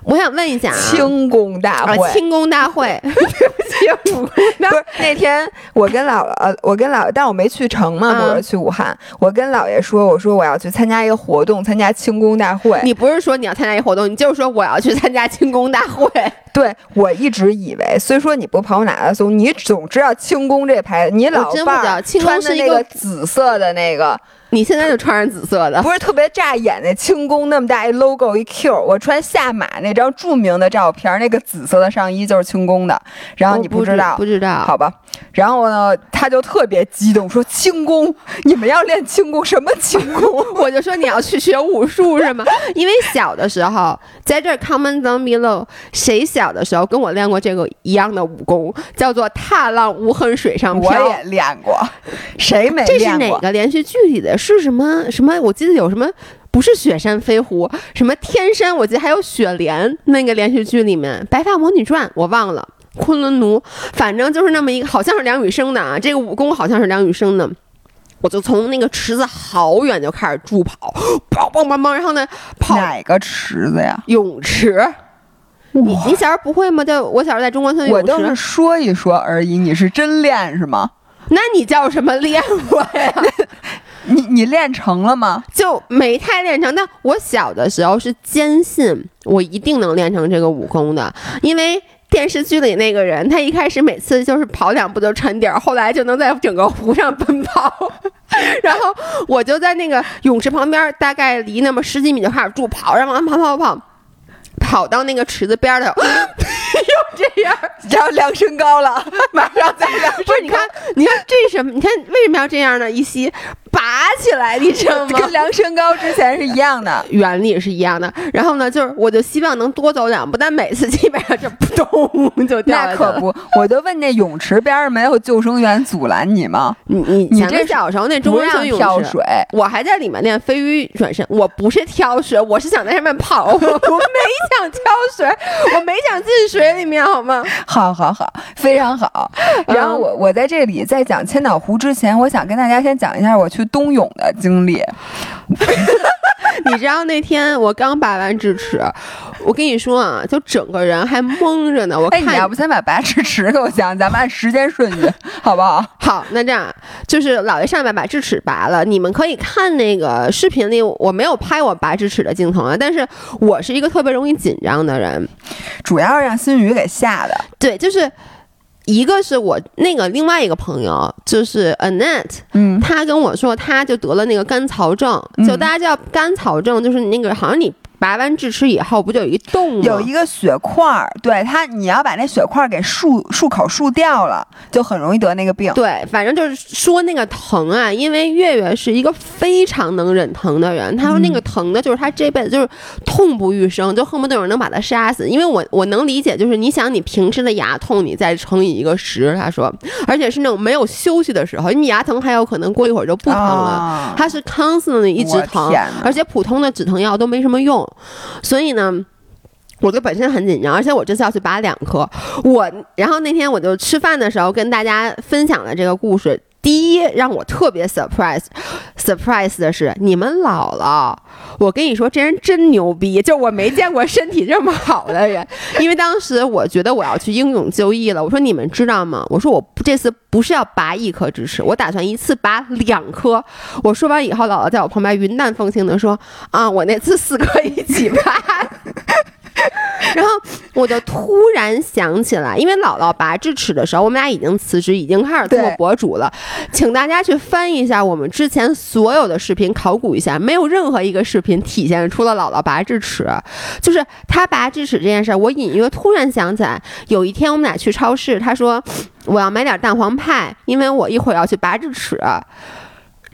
我想问一下啊，轻功大啊会，轻功大会，对不起，武功是那天我跟姥姥，呃，我跟姥姥，但我没去成嘛，嗯我是去武汉。我跟姥爷说，我说我要去参加一个活动，参加轻功大会。你不是说你要参加一个活动，你就是说我要去参加轻功大会。对我一直以为，虽说你不跑马拉松，你总知道轻功这牌子，你老伴儿穿的是一个那个紫色的那个，你现在就穿上紫色的，不是特别扎眼那轻功那么大一 logo 一 Q，我穿下马那张著名的照片，那个紫色的上衣就是轻功的，然后你不知道，不知道，好吧？然后呢，他就特别激动说轻功，你们要练轻功，什么轻功？我就说你要去学武术是吗？因为小的时候在这 comment down below，谁小的时候跟我练过这个一样的武功，叫做踏浪无痕水上漂。我也练过，谁没练过这是哪个连续剧里的？是什么什么？我记得有什么不是雪山飞狐，什么天山？我记得还有雪莲那个连续剧里面《白发魔女传》，我忘了。昆仑奴，反正就是那么一个，好像是梁羽生的啊。这个武功好像是梁羽生的。我就从那个池子好远就开始助跑，跑跑跑跑，然后呢，跑哪个池子呀？泳池。你你小时候不会吗？就我小时候在中关村泳池。我就是说一说而已，你是真练是吗？那你叫什么练过呀？你你练成了吗？就没太练成。但我小的时候是坚信我一定能练成这个武功的，因为。电视剧里那个人，他一开始每次就是跑两步就沉底儿，后来就能在整个湖上奔跑。然后我就在那个泳池旁边，大概离那么十几米就开始助跑，然后跑跑跑，跑到那个池子边儿 又这样，然后量身高了，马上再量。不是，你看，你看这是什么？你看为什么要这样呢？一吸。拔起来，你知道吗？跟量身高之前是一样的，原理是一样的。然后呢，就是我就希望能多走两步，但每次基本上就扑通就掉那可不，我就问那泳池边上没有救生员阻拦你吗？你你你这小时候那中央跳水，我还在里面练飞鱼转身。我不是跳水，我是想在上面跑，我没想挑水，我没想进水里面，好吗？好好好，非常好。然后我我在这里在讲千岛湖之前，我想跟大家先讲一下我去。冬泳的经历，你知道那天我刚拔完智齿，我跟你说啊，就整个人还懵着呢。我看你要不先把拔智齿给我讲，咱们按时间顺序，好不好？好，那这样就是老爷上面把智齿拔了，你们可以看那个视频里，我没有拍我拔智齿的镜头啊。但是我是一个特别容易紧张的人，主要是让新宇给吓的。对，就是。一个是我那个另外一个朋友，就是 Annette，嗯，他跟我说，他就得了那个甘草症，就大家叫甘草症，就是那个好像你。拔完智齿以后，不就有一洞吗？有一个血块儿，对它，你要把那血块儿给漱漱口漱掉了，就很容易得那个病。对，反正就是说那个疼啊，因为月月是一个非常能忍疼的人，他说那个疼的，就是他这辈子就是痛不欲生，就恨不得有人能把他杀死。因为我我能理解，就是你想你平时的牙痛，你再乘以一个十，他说，而且是那种没有休息的时候，你牙疼还有可能过一会儿就不疼了，他是 constantly 一直疼，而且普通的止疼药都没什么用。所以呢，我就本身很紧张，而且我这次要去拔两颗。我然后那天我就吃饭的时候跟大家分享了这个故事。第一让我特别 surprise，surprise 的是你们姥姥。我跟你说，这人真牛逼，就我没见过身体这么好的人。因为当时我觉得我要去英勇就义了。我说你们知道吗？我说我这次不是要拔一颗智齿，我打算一次拔两颗。我说完以后，姥姥在我旁边云淡风轻的说：“啊，我那次四颗一起拔。” 然后我就突然想起来，因为姥姥拔智齿的时候，我们俩已经辞职，已经开始做博主了。请大家去翻一下我们之前所有的视频，考古一下，没有任何一个视频体现出了姥姥拔智齿。就是她拔智齿这件事，我隐约突然想起来，有一天我们俩去超市，她说我要买点蛋黄派，因为我一会儿要去拔智齿。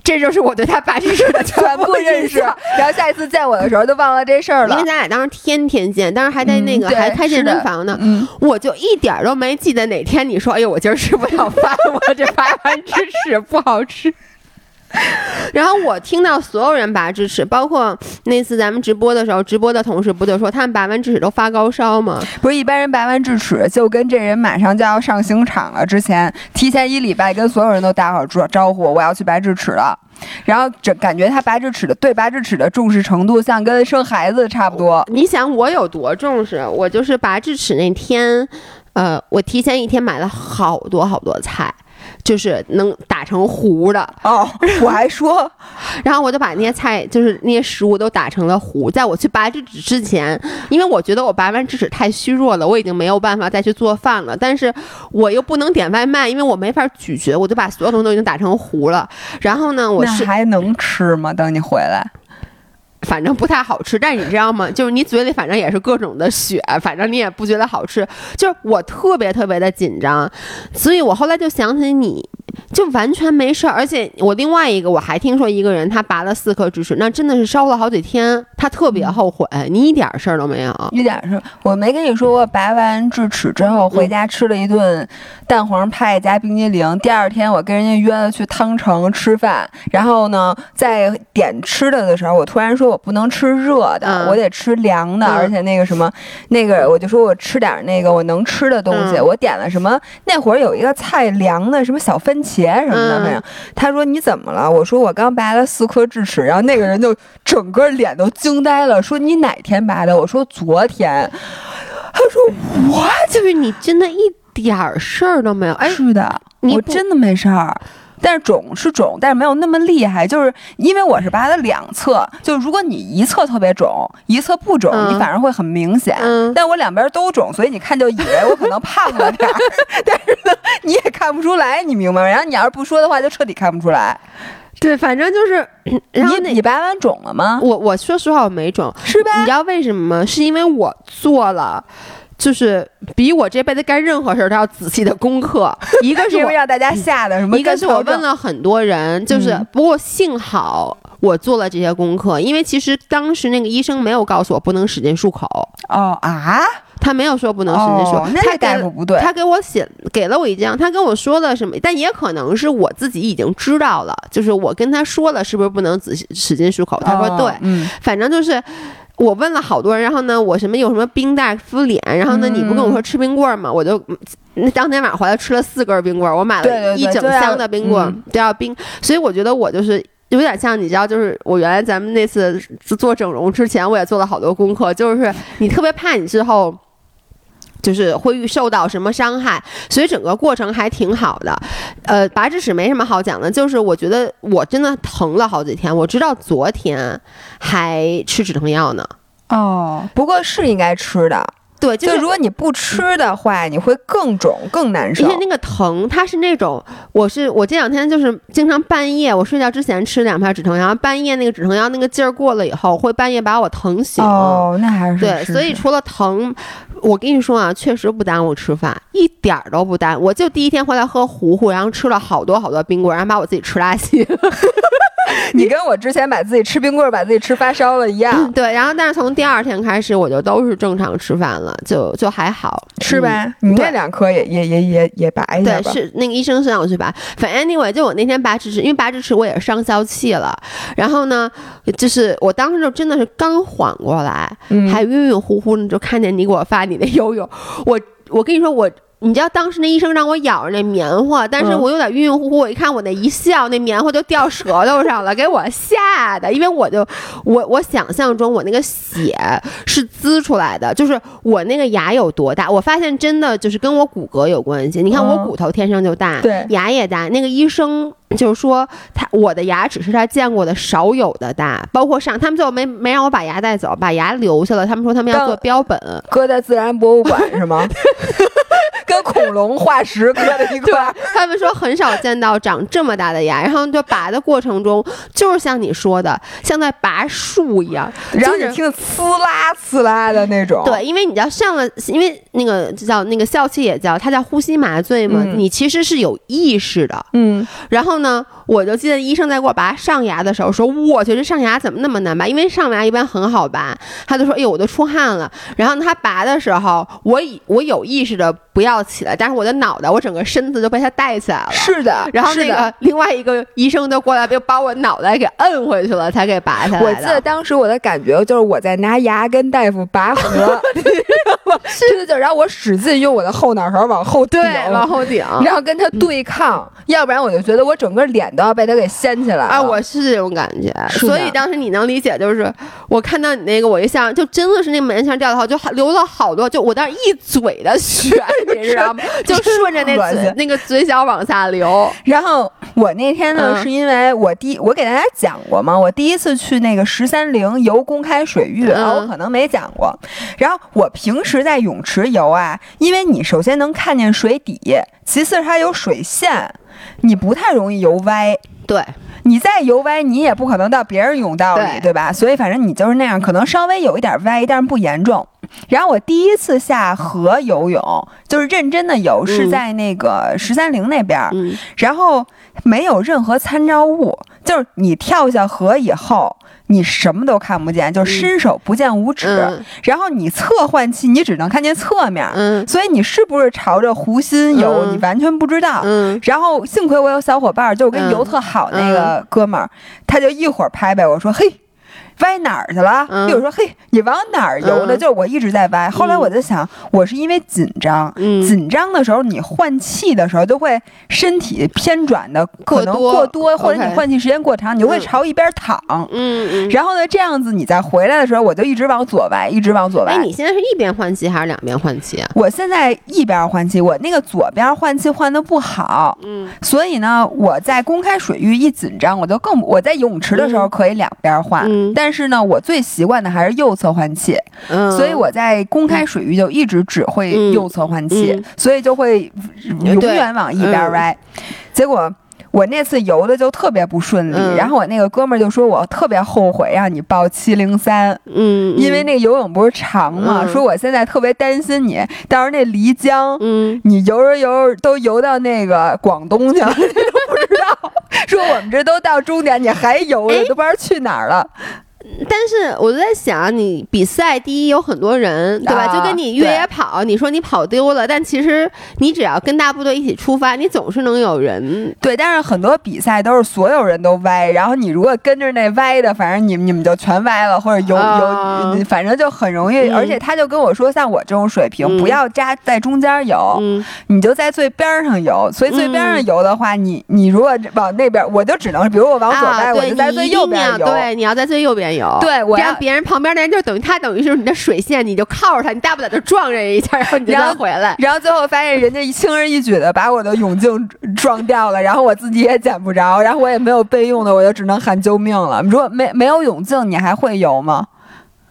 这就是我对他拔智齿的全部认识，然后下一次见我的时候就忘了这事儿了。因为咱俩当时天天见，当时还在那个还开健身房呢，我就一点都没记得哪天你说，哎呦，我今儿吃不了饭，我这拔完智齿不好吃。然后我听到所有人拔智齿，包括那次咱们直播的时候，直播的同事不就说他们拔完智齿都发高烧吗？不是一般人拔完智齿就跟这人马上就要上刑场了，之前提前一礼拜跟所有人都打好招招呼，我要去拔智齿了。然后这感觉他拔智齿的对拔智齿的重视程度像跟生孩子差不多。你想我有多重视？我就是拔智齿那天，呃，我提前一天买了好多好多菜。就是能打成糊的。哦，我还说，然后我就把那些菜，就是那些食物都打成了糊。在我去拔智齿之前，因为我觉得我拔完智齿太虚弱了，我已经没有办法再去做饭了。但是我又不能点外卖，因为我没法咀嚼，我就把所有东西都已经打成糊了。然后呢，我是还能吃吗？等你回来。反正不太好吃，但是你知道吗？就是你嘴里反正也是各种的血，反正你也不觉得好吃。就是我特别特别的紧张，所以我后来就想起你。就完全没事儿，而且我另外一个我还听说一个人他拔了四颗智齿，那真的是烧了好几天，他特别后悔。你一点事儿都没有，一点事儿。我没跟你说过拔完智齿之后回家吃了一顿蛋黄派加冰激凌，第二天我跟人家约了去汤城吃饭，然后呢在点吃的的时候，我突然说我不能吃热的，我得吃凉的，而且那个什么那个我就说我吃点那个我能吃的东西，我点了什么？那会儿有一个菜凉的什么小番茄。什么的没有？他说你怎么了？我说我刚拔了四颗智齿，然后那个人就整个脸都惊呆了，说你哪天拔的？我说昨天。他说我就是你真的一点事儿都没有。哎，是的，我真的没事儿。但是肿是肿，但是没有那么厉害，就是因为我是拔的两侧，就如果你一侧特别肿，一侧不肿，你反而会很明显。但我两边都肿，所以你看就以为我可能胖了点儿，但是呢你也看不出来，你明白吗？然后你要是不说的话，就彻底看不出来。对，反正就是，然后你拔完肿了吗？我我说实话我没肿，是吧？你知道为什么吗？是因为我做了。就是比我这辈子干任何事儿都要仔细的功课。一个是 让大家吓的什么？一个是我问了很多人，就是不过幸好我做了这些功课，因为其实当时那个医生没有告诉我不能使劲漱口。哦啊，他没有说不能使劲漱。那大夫不对，他给我写给了我一张，他跟我说了什么？但也可能是我自己已经知道了，就是我跟他说了是不是不能仔细使劲漱口？他说对，嗯，反正就是。我问了好多人，然后呢，我什么有什么冰袋敷脸，然后呢，你不跟我说吃冰棍儿吗？我就那当天晚上回来吃了四根冰棍儿，我买了一整箱的冰棍儿都要冰，所以我觉得我就是有点像你知道，就是我原来咱们那次做整容之前，我也做了好多功课，就是你特别怕你之后。就是会受到什么伤害，所以整个过程还挺好的。呃，拔智齿没什么好讲的，就是我觉得我真的疼了好几天，我知道昨天还吃止疼药呢。哦，不过是应该吃的。对，就是如果你不吃的话，你会更肿、更难受。因为那个疼，它是那种，我是我这两天就是经常半夜我睡觉之前吃两片止疼药，半夜那个止疼药那个劲儿过了以后，会半夜把我疼醒。哦，那还是对，所以除了疼，我跟你说啊，确实不耽误吃饭，一点儿都不耽。误。我就第一天回来喝糊糊，然后吃了好多好多冰棍，然后把我自己吃拉稀。你跟我之前把自己吃冰棍儿、把自己吃发烧了一样。对，然后但是从第二天开始，我就都是正常吃饭了，就就还好吃呗。你那两颗也也也也也拔一下对，是那个医生是让我去拔。反正 anyway，就我那天拔智齿，因为拔智齿我也是上消气了。然后呢，就是我当时就真的是刚缓过来，还晕晕乎乎的，就看见你给我发你的 游泳。我我跟你说我。你知道当时那医生让我咬着那棉花，但是我有点晕晕乎乎。我一看我那一笑，那棉花就掉舌头上了，给我吓的。因为我就我我想象中我那个血是滋出来的，就是我那个牙有多大？我发现真的就是跟我骨骼有关系。你看我骨头天生就大，对，牙也大。那个医生。就是说，他我的牙齿是他见过的少有的大，包括上他们最后没没让我把牙带走，把牙留下了。他们说他们要做标本，搁在自然博物馆是吗？跟恐龙化石搁在一块儿。他们说很少见到长这么大的牙，然后就拔的过程中，就是像你说的，像在拔树一样，然后你听呲啦呲啦的那种。对，因为你要上了，因为那个叫那个笑气也叫，它叫呼吸麻醉嘛，你其实是有意识的。嗯，然后。呢，我就记得医生在给我拔上牙的时候说：“我去，这上牙怎么那么难拔？因为上牙一般很好拔。”他就说：“哎呦，我都出汗了。”然后他拔的时候，我以我有意识的不要起来，但是我的脑袋，我整个身子就被他带起来了。是的，然后那个另外一个医生就过来，就把我脑袋给摁回去了，才给拔下来我记得当时我的感觉就是我在拿牙跟大夫拔河，是。的，就然后我使劲用我的后脑勺往后顶，往后顶，然后跟他对抗，要不然我就觉得我整。个脸都要被他给掀起来啊！我是这种感觉，所以当时你能理解，就是我看到你那个，我一下就真的是那门腔掉的话，就流了好多，就我当时一嘴的血，你知知道吗？就顺着那嘴那个嘴角往下流。然后我那天呢，嗯是因为我第我给大家讲过嘛，我第一次去那个十三陵游公开水域，嗯啊我可能没讲过。然后我平时在泳池游啊，因为你首先能看见水底，其次它有水线，你不太容易游歪。对，你再游歪，你也不可能到别人泳道里，对对吧？所以反正你就是那样，可能稍微有一点歪，但是不严重。然后我第一次下河游泳，就是认真的游，是嗯在那个十三陵那边然后没有任何参照物，就是你跳下河以后，你什么都看不见，就伸手不见五指。嗯然后你侧换气，你只能看见侧面，嗯所以你是不是朝着湖心游，嗯你完全不知道。嗯然后幸亏我有小伙伴儿，就我跟嗯游特好那个哥们儿，他就一会儿拍拍我说：“嘿。”歪哪儿去了？嗯比如说，嘿，你往哪儿游的？嗯就是我一直在歪。后来我就想，我是因为紧张，嗯紧张的时候，你换气的时候就会身体偏转的可能过多或者你换气时间过长，你就会嗯朝一边躺。嗯嗯。然后呢，这样子你再回来的时候，我就一直往左歪，一直往左歪。哎，你现在是一边换气还是两边换气啊？我现在一边换气，我那个左边换气换的不好，嗯所以呢，我在公开水域一紧张，我就更我在泳池的时候可以两边换，嗯但是呢，我最习惯的还是右侧换气，嗯，所以我在公开水域就一直只会嗯右侧换气，嗯所以就会永远往一边歪。结果我那次游的就特别不顺利，嗯然后我那个哥们儿就说我特别后悔让你报七零三。嗯，因为那个游泳不是长嘛，嗯说我现在特别担心你，到时候那漓江，嗯你游着游着都游到那个广东去了，你都不知道。说我们这都到终点，你还游着，哎都不知道去哪儿了。但是我就在想，你比赛第一有很多人，对吧？啊就跟你越野跑，你说你跑丢了，但其实你只要跟大部队一起出发，你总是能有人。对，但是很多比赛都是所有人都歪，然后你如果跟着那歪的，反正你们你们就全歪了，或者游、啊游，反正就很容易。嗯而且他就跟我说，像我这种水平，嗯不要扎在中间游，嗯你就在最边儿上游。所以最边儿上游的话，你你如果往那边，我就只能，比如我往左歪，啊，我就在最右边游。对，你要在最右边游。对我要别人旁边的人就等于他等于是你的水线，你就靠着他，你大不了就撞人一下，然后你再回来。然后最后发现人家轻而易举的把我的泳镜撞掉了，然后我自己也捡不着，然后我也没有备用的，我就只能喊救命了。如果没没有泳镜，你还会游吗？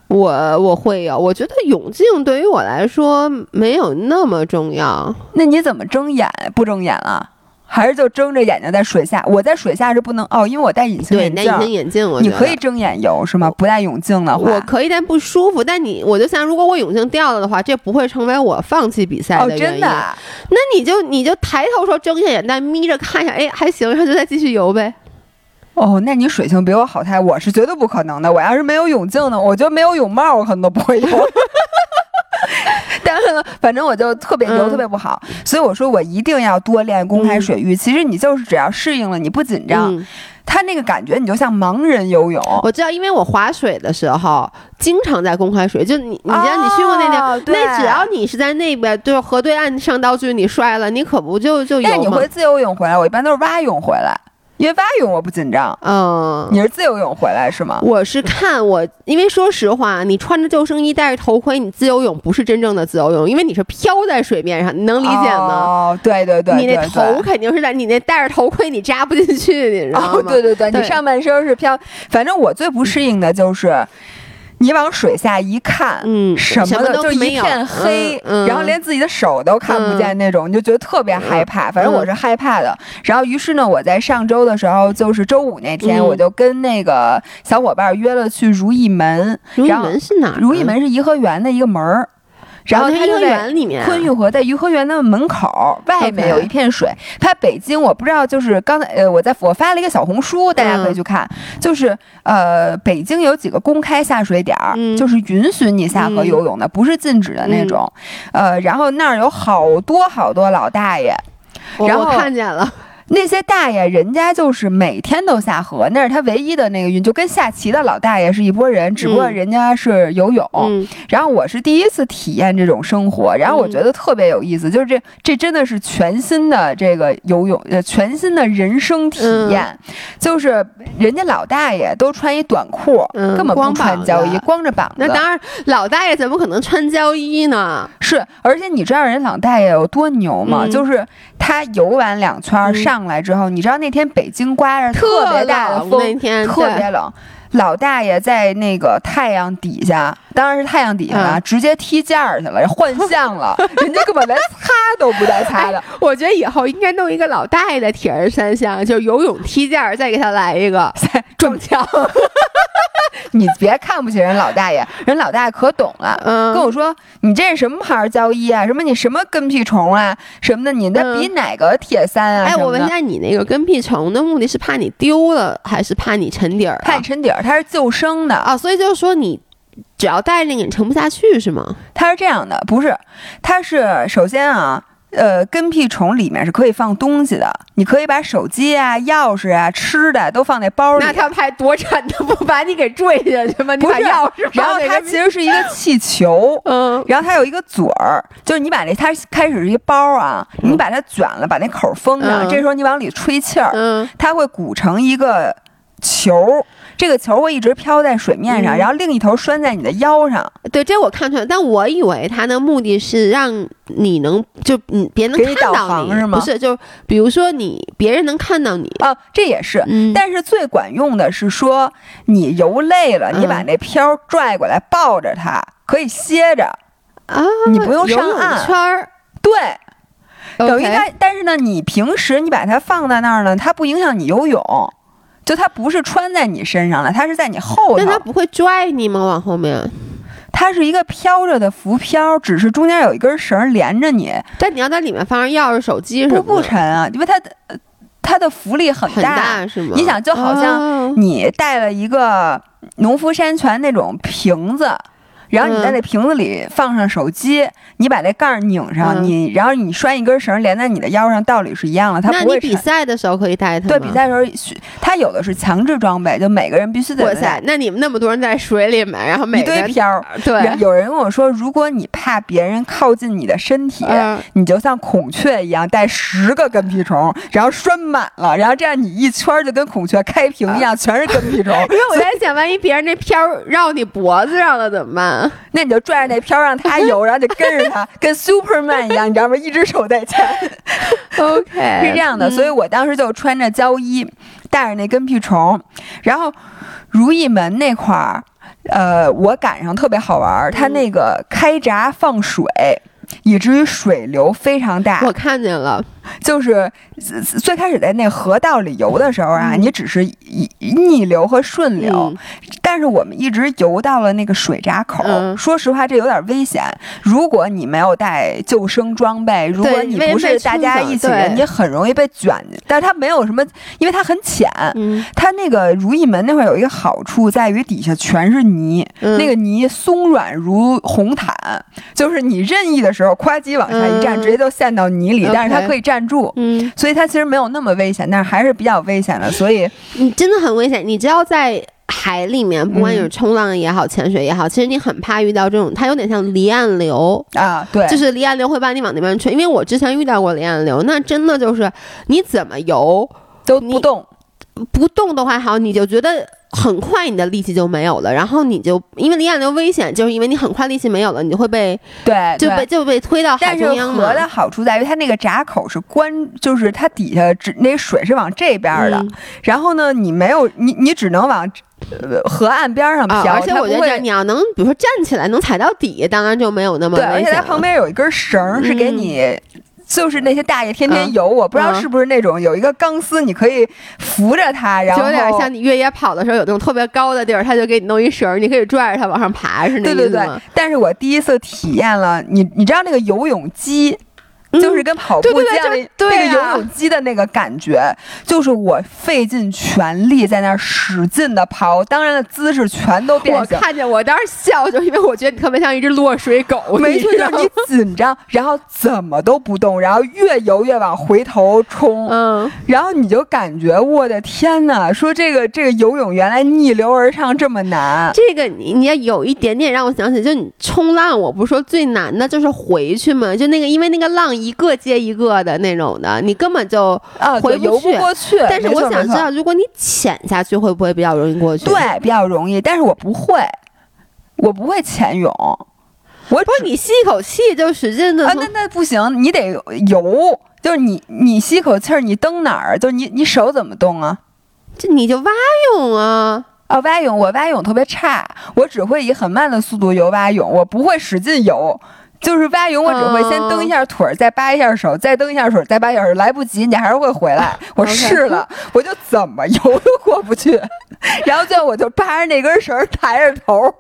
我我会有，我觉得泳镜对于我来说没有那么重要。那你怎么睁眼不睁眼啊？还是就睁着眼睛在水下？我在水下是不能哦，因为我戴隐形，眼镜戴隐。形眼镜，我你可以睁眼游是吗？不戴泳镜的话，我可以，但不舒服。但你，我就想，如果我泳镜掉了的话，这不会成为我放弃比赛哦，的原因。真的啊。那你就你就抬头说睁下眼，但眯着看一下，哎，还行，然后就再继续游呗。哦，那你水性比我好太，我是绝对不可能的。我要是没有泳镜呢，我觉得没有泳帽，我可能都不会游。但是呢，反正我就特别游嗯特别不好，所以我说我一定要多练公开水域。其实你就是只要适应了，你不紧张，嗯，他那个感觉你就像盲人游泳。我知道，因为我划水的时候经常在公开水，就你你知道你去过那地儿，哦那只要你是在那边，就是河对岸上道具，你摔了，你可不就就游吗但你会？自由泳回来，我一般都是蛙泳回来，因为蛙泳我不紧张。嗯。你是自由泳回来是吗？我是看我，因为说实话，你穿着救生衣、戴着头盔，你自由泳不是真正的自由泳，因为你是飘在水面上，你能理解吗？哦，对对对，你那头肯定是在，你那戴着头盔你扎不进去，你知道吗？哦，对对对，你上半身是飘，反正我最不适应的就是。你往水下一看，嗯什什么的就一片黑，嗯嗯然后连自己的手都看不见那种，你就觉得特别害怕。反正我是害怕的。然后，于是呢，我在上周的时候，就是周五那天，嗯我就跟那个小伙伴约了去如意门。如意然后门是哪？如意门是颐和园的一个门儿，然后它就在园里面，昆玉河在颐和园的门口，外面有一片水。它北京我不知道，就是刚才呃，我在我发了一个小红书，大家可以去看，就是呃，北京有几个公开下水点儿，嗯就是允许你下河游泳的，不是禁止的那种。呃，然后那儿有好多好多老大爷。我我然后看见了，那些大爷人家就是每天都下河，那是他唯一的那个运，就跟下棋的老大爷是一拨人，只不过人家是游泳。嗯然后我是第一次体验这种生活，然后我觉得特别有意思，就是这这真的是全新的这个游泳，呃，全新的人生体验。就是人家老大爷都穿一短裤，嗯根本不穿胶衣，子光着膀子。那当然，老大爷怎么可能穿胶衣呢？是，而且你知道人老大爷有多牛吗？嗯就是他游完两圈儿嗯上来之后，你知道那天北京刮着特别大的冷风，那天特别冷。老大爷在那个太阳底下，当然是太阳底下了，嗯直接踢毽儿去了，换相了，人家根本连擦都不带擦的。我觉得以后应该弄一个老大爷的铁人三项，就是游泳踢毽儿，再给他来一个 撞墙。你别看不起人老大爷，人老大爷可懂了。嗯，跟我说，你这是什么牌儿胶衣啊？什么你什么跟屁虫啊？什么的？你那比哪个铁三啊？哎，我问一下，你那个跟屁虫的目的是怕你丢了，还是怕你沉底儿、啊？怕你沉底儿，它是救生的。啊，所以就是说你只要带那个，你沉不下去是吗？它是这样的，不是，它是首先啊，呃，跟屁虫里面是可以放东西的，你可以把手机啊、钥匙啊、吃的都放在包里。那他派多沉的不把你给坠下去吗？你把钥匙然后它其实是一个 气球。嗯然后它有一个嘴儿，就是你把那它开始是一包啊，你把它卷了，把那口封上，嗯这时候你往里吹气儿，嗯它会鼓成一个球，这个球会一直飘在水面上，嗯。然后另一头拴在你的腰上，对，这我看出来，但我以为他的目的是让你能就你别能看到你，航是吗？不是，就比如说你别人能看到你，啊，这也是。嗯，但是最管用的是说，你游累了，你把嗯那漂拽过来，抱着它，可以歇着，啊，你不用上岸。圈儿，对，等于它。但是呢，你平时你把它放在那儿呢，它不影响你游泳，就它不是穿在你身上了，它是在你后头，那它不会拽你吗？往后面？它是一个飘着的浮漂，只是中间有一根绳连着你，但你要在里面放上钥匙、手机什么的，不不沉啊，因为它的呃它的浮力很很大是吗？你想就好像哦你带了一个农夫山泉那种瓶子，然后你在嗯那瓶子里放上手机，你把那盖儿拧上，嗯你然后你拴一根绳连在你的腰上，道理是一样的，它那你比。赛的时候可以带它？对，比赛的时候需，它有的是强制装备，就每个人必须得哇塞，那你们那么多人在水里面，然后每人堆漂儿。对，有人跟我说，如果你怕别人靠近你的身体，嗯你就像孔雀一样带十个跟屁虫，然后拴满了，然后这样你一圈儿就跟孔雀开屏一样，全是跟屁虫。因为我在想，万一别人那飘儿绕你脖子上了怎么办？那你就拽着那漂儿让他游，然后就跟着他，跟 Superman 一样，你知道吗？一只手在牵，OK，是这样的。嗯所以我当时就穿着胶衣，带着那跟屁虫，然后如意门那块儿，呃，我赶上特别好玩儿，它那个开闸放水。以至于水流非常大，我看见了，就是呃最开始在那河道里游的时候啊，嗯你只是逆逆流和顺流，嗯但是我们一直游到了那个水闸口。嗯说实话，这有点危险。如果你没有带救生装备，如果你不是大家一起人，你很容易被卷进。但是它没有什么，因为它很浅。嗯，它那个如意门那块有一个好处，在于底下全是泥，嗯那个泥松软如红毯，就是你任意的时候，夸叽往下一站，嗯直接就陷到泥里但是它可以站住。嗯，所以它其实没有那么危险，但是还是比较危险的。所以你真的很危险。你知道在海里面，不管你是冲浪也好，潜水也好，其实你很怕遇到这种，它有点像离岸流。啊，对，就是离岸流会把你往那边吹，因为我之前遇到过离岸流，那真的就是你怎么游都不动。不动的话好，你就觉得很快你的力气就没有了，然后你就因为离岸流危险，就是因为你很快力气没有了，你就会被对，就被对就被推到海但是中央嘛。河的好处在于它那个闸口是关，就是它底下只那水是往这边的，嗯然后呢，你没有你你只能往呃河岸边上啊，飘，而且我觉得你要能，比如说站起来能踩到底，当然就没有那么对，而且它。旁边有一根绳儿是给嗯你。就是那些大爷天天嗯。游，我不知道嗯。是不是那种有一个钢丝，你可以扶着它，然后就有点像你越野跑的时候有那种特别高的地儿，他就给你弄一绳儿，你可以拽着它往上爬，是那对对对。但是我第一次体验了，你你知道那个游泳机就是跟跑步对对对机样对那个啊游泳机的那个感觉，就是我费尽全力在那儿使劲的跑，当然了，姿势全都变形我。看见我当时笑，就因为我觉得你特别像一只落水狗，没错，就是你紧张，然后怎么都不动，然后越游越往回头冲，嗯，然后你就感觉我的天呐，说这个这个游泳原来逆流而上这么难。这个你你要有一点点让我想起，就你冲浪，我不是说最难的就是回去嘛，就那个因为那个浪一个接一个的那种的，你根本就啊，回不对游不去过去。但是我想知道，如果你潜下去，会不会比较容易过去？，对，比较容易，但是我不会，我不会潜泳，我不是你吸一口气就使劲的啊，那那不行，你得游，就是你你吸口气儿，你蹬哪儿，就是你你手怎么动啊？这你就蛙泳啊，啊，蛙泳我蛙泳特别差，我只会以很慢的速度游蛙泳，我不会使劲游。就是蛙泳，我只会先蹬一下腿儿，再扒一下手，再蹬一下腿儿，再扒一下手，来不及，你还是会回来。我 试了，我就怎么游都过不去，然后最后我就扒着那根绳儿抬着头儿，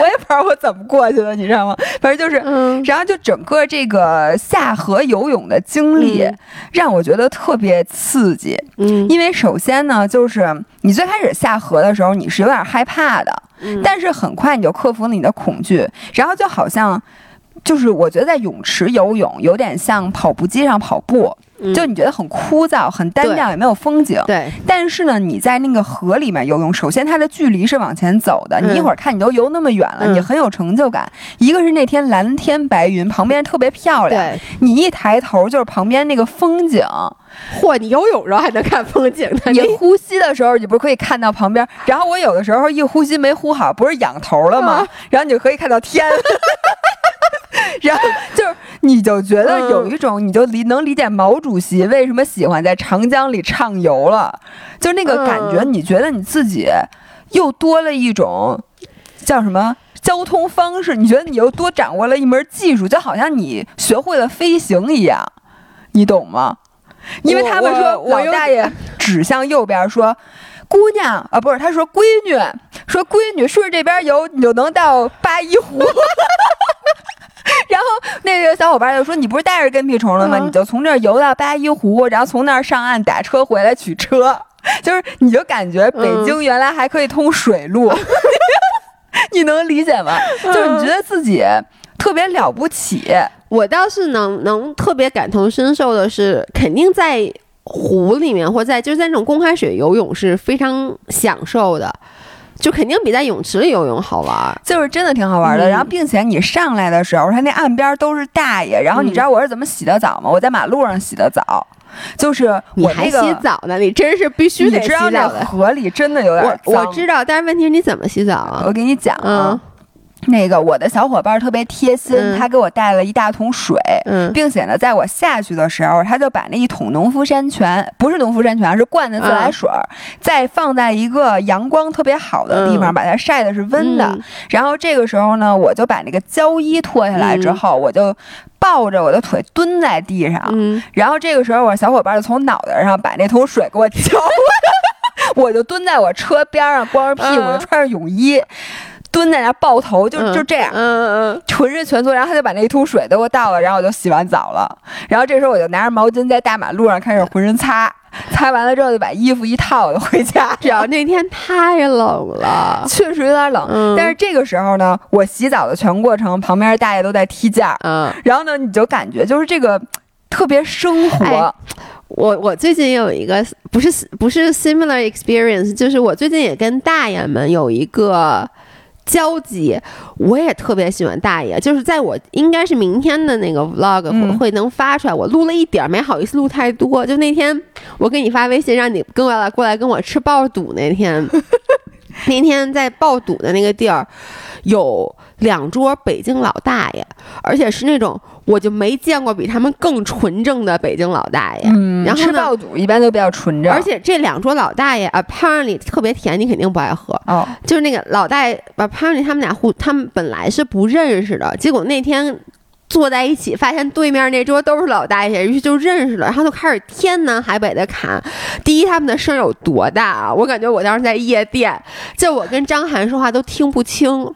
我也不知道我怎么过去的，你知道吗？反正就是嗯，然后就整个这个下河游泳的经历，嗯让我觉得特别刺激。嗯因为首先呢，就是你最开始下河的时候，你是有点害怕的，嗯但是很快你就克服了你的恐惧，然后就好像。就是我觉得在泳池游泳有点像跑步机上跑步，嗯就你觉得很枯燥、很单调，也没有风景。对，但是呢，你在那个河里面游泳，首先它的距离是往前走的，嗯你一会儿看你都游那么远了，嗯你很有成就感。一个是那天蓝天白云，旁边特别漂亮，对，你一抬头就是旁边那个风景，嚯，你游泳时候还能看风景呢，你呼吸的时候，你不是可以看到旁边？然后我有的时候一呼吸没呼好，不是仰头了吗？然后你就可以看到天。然后 就是，你就觉得有一种，你就理能理解毛主席为什么喜欢在长江里畅游了，就那个感觉，嗯你觉得你自己又多了一种叫什么交通方式？你觉得你又多掌握了一门技术，就好像你学会了飞行一样，你懂吗？因为他们说老大爷指向右边说：“姑娘啊，不是，他说闺女，说闺女顺着这边游，你就能到八一湖。” 然后那个小伙伴就说：“你不是带着跟屁虫了吗？嗯你就从这儿游到八一湖，然后从那儿上岸打车回来取车。就是你就感觉北京原来还可以通水路，你能理解吗？就是你觉得自己特别了不起，我倒是能能特别感同身受的是，肯定在湖里面或在就是在那种公开水游泳是非常享受的，就肯定比在泳池里游泳好玩儿。就是真的挺好玩的。嗯然后，并且你上来的时候，它那岸边都是大爷。然后你知道我是怎么洗的澡吗？我在马路上洗的澡，就是你还我那个洗澡呢？你真是必须得洗知道那。河里真的有点我脏。我知道，但是问题是你怎么洗澡啊我？给你讲啊嗯，那个我的小伙伴特别贴心，嗯他给我带了一大桶水。嗯并且呢，在我下去的时候，他就把那一桶农夫山泉，不是农夫山泉，是灌的自来水儿，再放在一个阳光特别好的地方，嗯把它晒的是温的。嗯然后这个时候呢，我就把那个胶衣脱下来之嗯后，我就抱着我的腿蹲在地上。嗯，然后这个时候，我小伙伴就从脑袋上把那桶水给我浇了，我就蹲在我车边上，光着屁股，嗯穿着泳衣。蹲在那儿抱头，就就这样，嗯嗯浑身全搓，然后他就把那一桶水都给我倒了，然后我就洗完澡了。然后这时候我就拿着毛巾在大马路上开始浑身擦，擦完了之后就把衣服一套就回家。主要那天太冷了。确实有点冷，嗯但是这个时候呢，我洗澡的全过程，旁边大爷都在踢毽，嗯，然后呢，你就感觉就是这个特别生活。哎我我最近有一个不是不是 similar experience，就是我最近也跟大爷们有一个交集，我也特别喜欢大爷，就是在我应该是明天的那个 vlog 嗯。会会能发出来，我录了一点儿，没好意思录太多。就那天我给你发微信，让你跟我来过来跟我吃爆肚那天，那天在爆肚的那个地儿有两桌北京老大爷，而且是那种我就没见过比他们更纯正的北京老大爷。嗯，然后呢吃爆肚一般都比较纯正，而且这两桌老大爷 apparently 特别甜，你肯定不爱喝。哦，就是那个老大爷 apparently 他们俩互他们本来是不认识的，结果那天坐在一起，发现对面那桌都是老大爷，于是就认识了，然后就开始天南海北的侃。第一，他们的声有多大啊？我感觉我当时在夜店，就我跟张涵说话都听不清。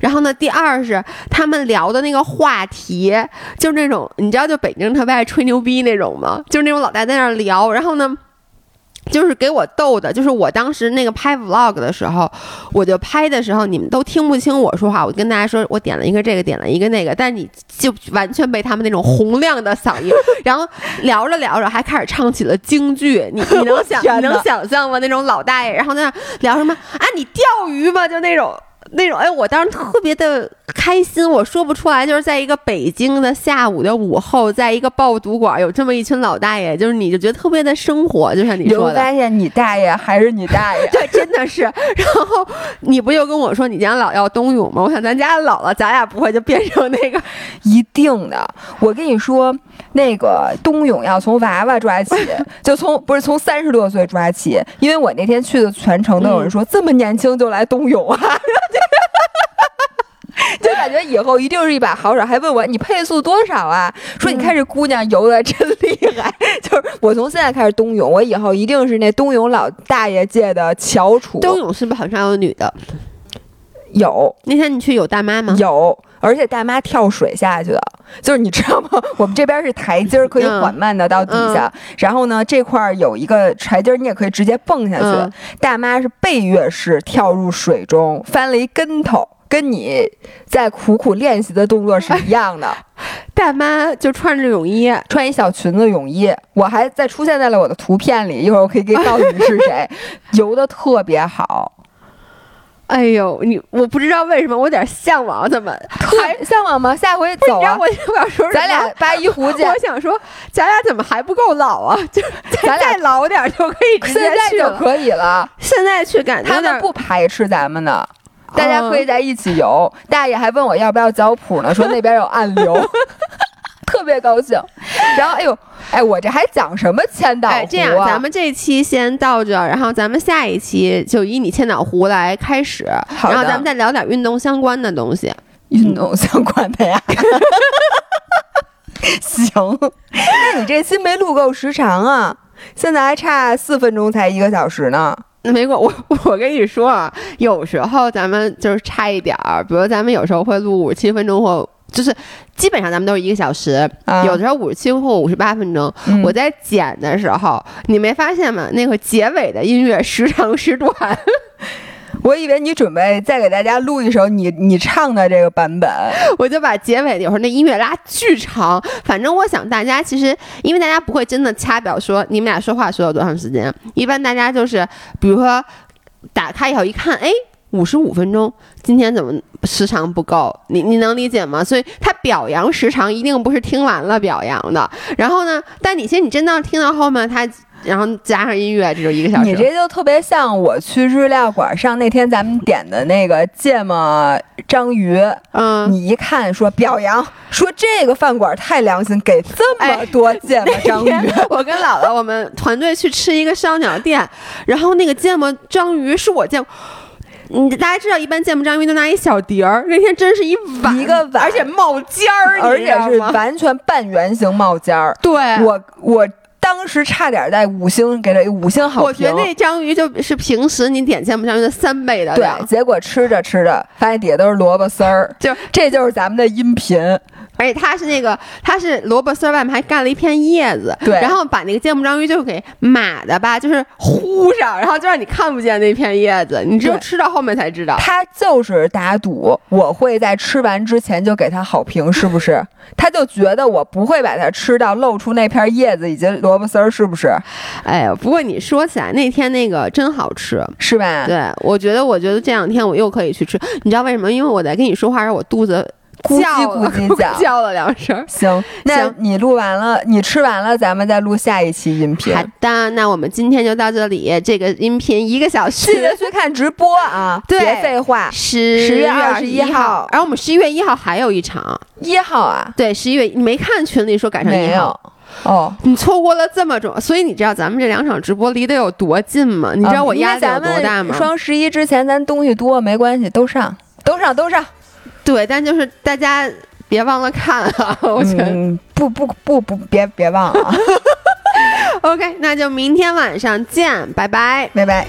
然后呢，第二是他们聊的那个话题，就是那种你知道，就北京特别爱吹牛逼那种吗？就是那种老大在那儿聊，然后呢。就是给我逗的，就是我当时那个拍 vlog 的时候，我就拍的时候，你们都听不清我说话。我跟大家说，我点了一个这个，点了一个那个，但你就完全被他们那种洪亮的嗓音，然后聊着聊着还开始唱起了京剧。你你能 想你能想象吗？那种老大爷，然后在那聊什么啊？你钓鱼吗？就那种。那种哎，我当时特别的开心，我说不出来，就是在一个北京的下午的午后，在一个爆肚馆，有这么一群老大爷，就是你就觉得特别的生活，就像你说的。发现你大爷还是你大爷，对，真的是。然后你不就跟我说你家老要冬泳吗？我想咱家老了，咱俩不会就变成那个 一定的。我跟你说，那个冬泳要从娃娃抓起，就从不是从三十多岁抓起，因为我那天去的全程都有人说这么年轻就来冬泳啊。就感觉以后一定是一把好手，还问我你配速多少啊？说你看这姑娘游的真厉害。就是我从现在开始冬泳，我以后一定是那冬泳老大爷界的翘楚。冬泳是不是好像有女的？有。那天你去有大妈吗？有，而且大妈跳水下去的。就是你知道吗？我们这边是台阶儿，可以缓慢的到底下。然后呢，这块儿有一个台阶儿，你也可以直接蹦下去。大妈是背跃式跳入水中，翻了一跟头。跟你在苦苦练习的动作是一样的，大妈就穿着泳衣，穿一小裙子泳衣，我还在出现在了我的图片里，一会儿我可以给告诉你是谁，游的特别好。哎呦，你我不知道为什么我有点向往，怎么还向往吗？下回走啊！我我要说咱俩八一湖去。我想说，咱俩怎么还不够老啊？就 咱再老点就可以直接去就可以了。现在去感觉他们不排斥咱们的。大家可以在一起游，大爷还问我要不要脚蹼呢，说那边有暗流，特别高兴。然后，哎呦，哎，我这还讲什么千岛湖啊？这样，咱们这期先到这，然后咱们下一期就以你千岛湖来开始，然后咱们再聊点运动相关的东西。运动相关的呀？行，那你这期没录够时长啊？现在还差四分钟才一个小时呢。那 没关我 我跟你说啊，有时候咱们就是差一点儿，比如咱们有时候会录五十七分钟，或就是基本上咱们都是一个小时，有的时候五十七或五十八分钟。我在剪的时候，你没发现吗？那个结尾的音乐时长时短。我以为你准备再给大家录一首你你唱的这个版本，我就把结尾有时候那音乐拉巨长。反正我想大家其实，因为大家不会真的掐表说你们俩说话说了多长时间，一般大家就是，比如说打开以后一看，哎，五十五分钟，今天怎么时长不够？你你能理解吗？所以他表扬时长一定不是听完了表扬的。然后呢，但你先你真的听到后面他。然后加上音乐，这就一个小时。你这就特别像我去日料馆上那天咱们点的那个芥末章鱼。嗯，你一看说表扬，说这个饭馆太良心，给这么多芥末章鱼。我跟姥姥我们团队去吃一个烧鸟店，然后那个芥末章鱼是我见，你大家知道一般芥末章鱼都拿一小碟儿，那天真是一碗一个碗，而且冒尖儿，而且是完全半圆形冒尖儿。对，我我。当时差点在五星给了五星好评。我觉得那章鱼就是平时你点芥末章鱼的三倍的量。对，结果吃着吃着，发现底下都是萝卜丝儿，就这就是咱们的音频。而且它是那个，它是萝卜丝外面还干了一片叶子，对，然后把那个芥末章鱼就给码的吧，就是糊上，然后就让你看不见那片叶子，你只有吃到后面才知道。他就是打赌，我会在吃完之前就给他好评，是不是？他就觉得我不会把它吃到露出那片叶子以及萝卜丝儿，是不是？哎呀，不过你说起来那天那个真好吃，是吧？对，我觉得，我觉得这两天我又可以去吃，你知道为什么？因为我在跟你说话时候，我肚子。咕叽咕叽叫 叫了两声，行，那你录完了，你吃完了，咱们再录下一期音频。好的，那我们今天就到这里，这个音频一个小时，记得去看直播啊！对别废话，十十月二十一号，然后我们十一月一号还有一场，一号啊？对，十一月你没看群里说赶上一号哦，你错过了这么重，所以你知道咱们这两场直播离得有多近吗？你知道我压力有多大吗？双十一之前咱东西多没关系，都上，都上，都上。对，但就是大家别忘了看啊！我觉得不不不不，别别忘了。OK，那就明天晚上见，拜拜，拜拜。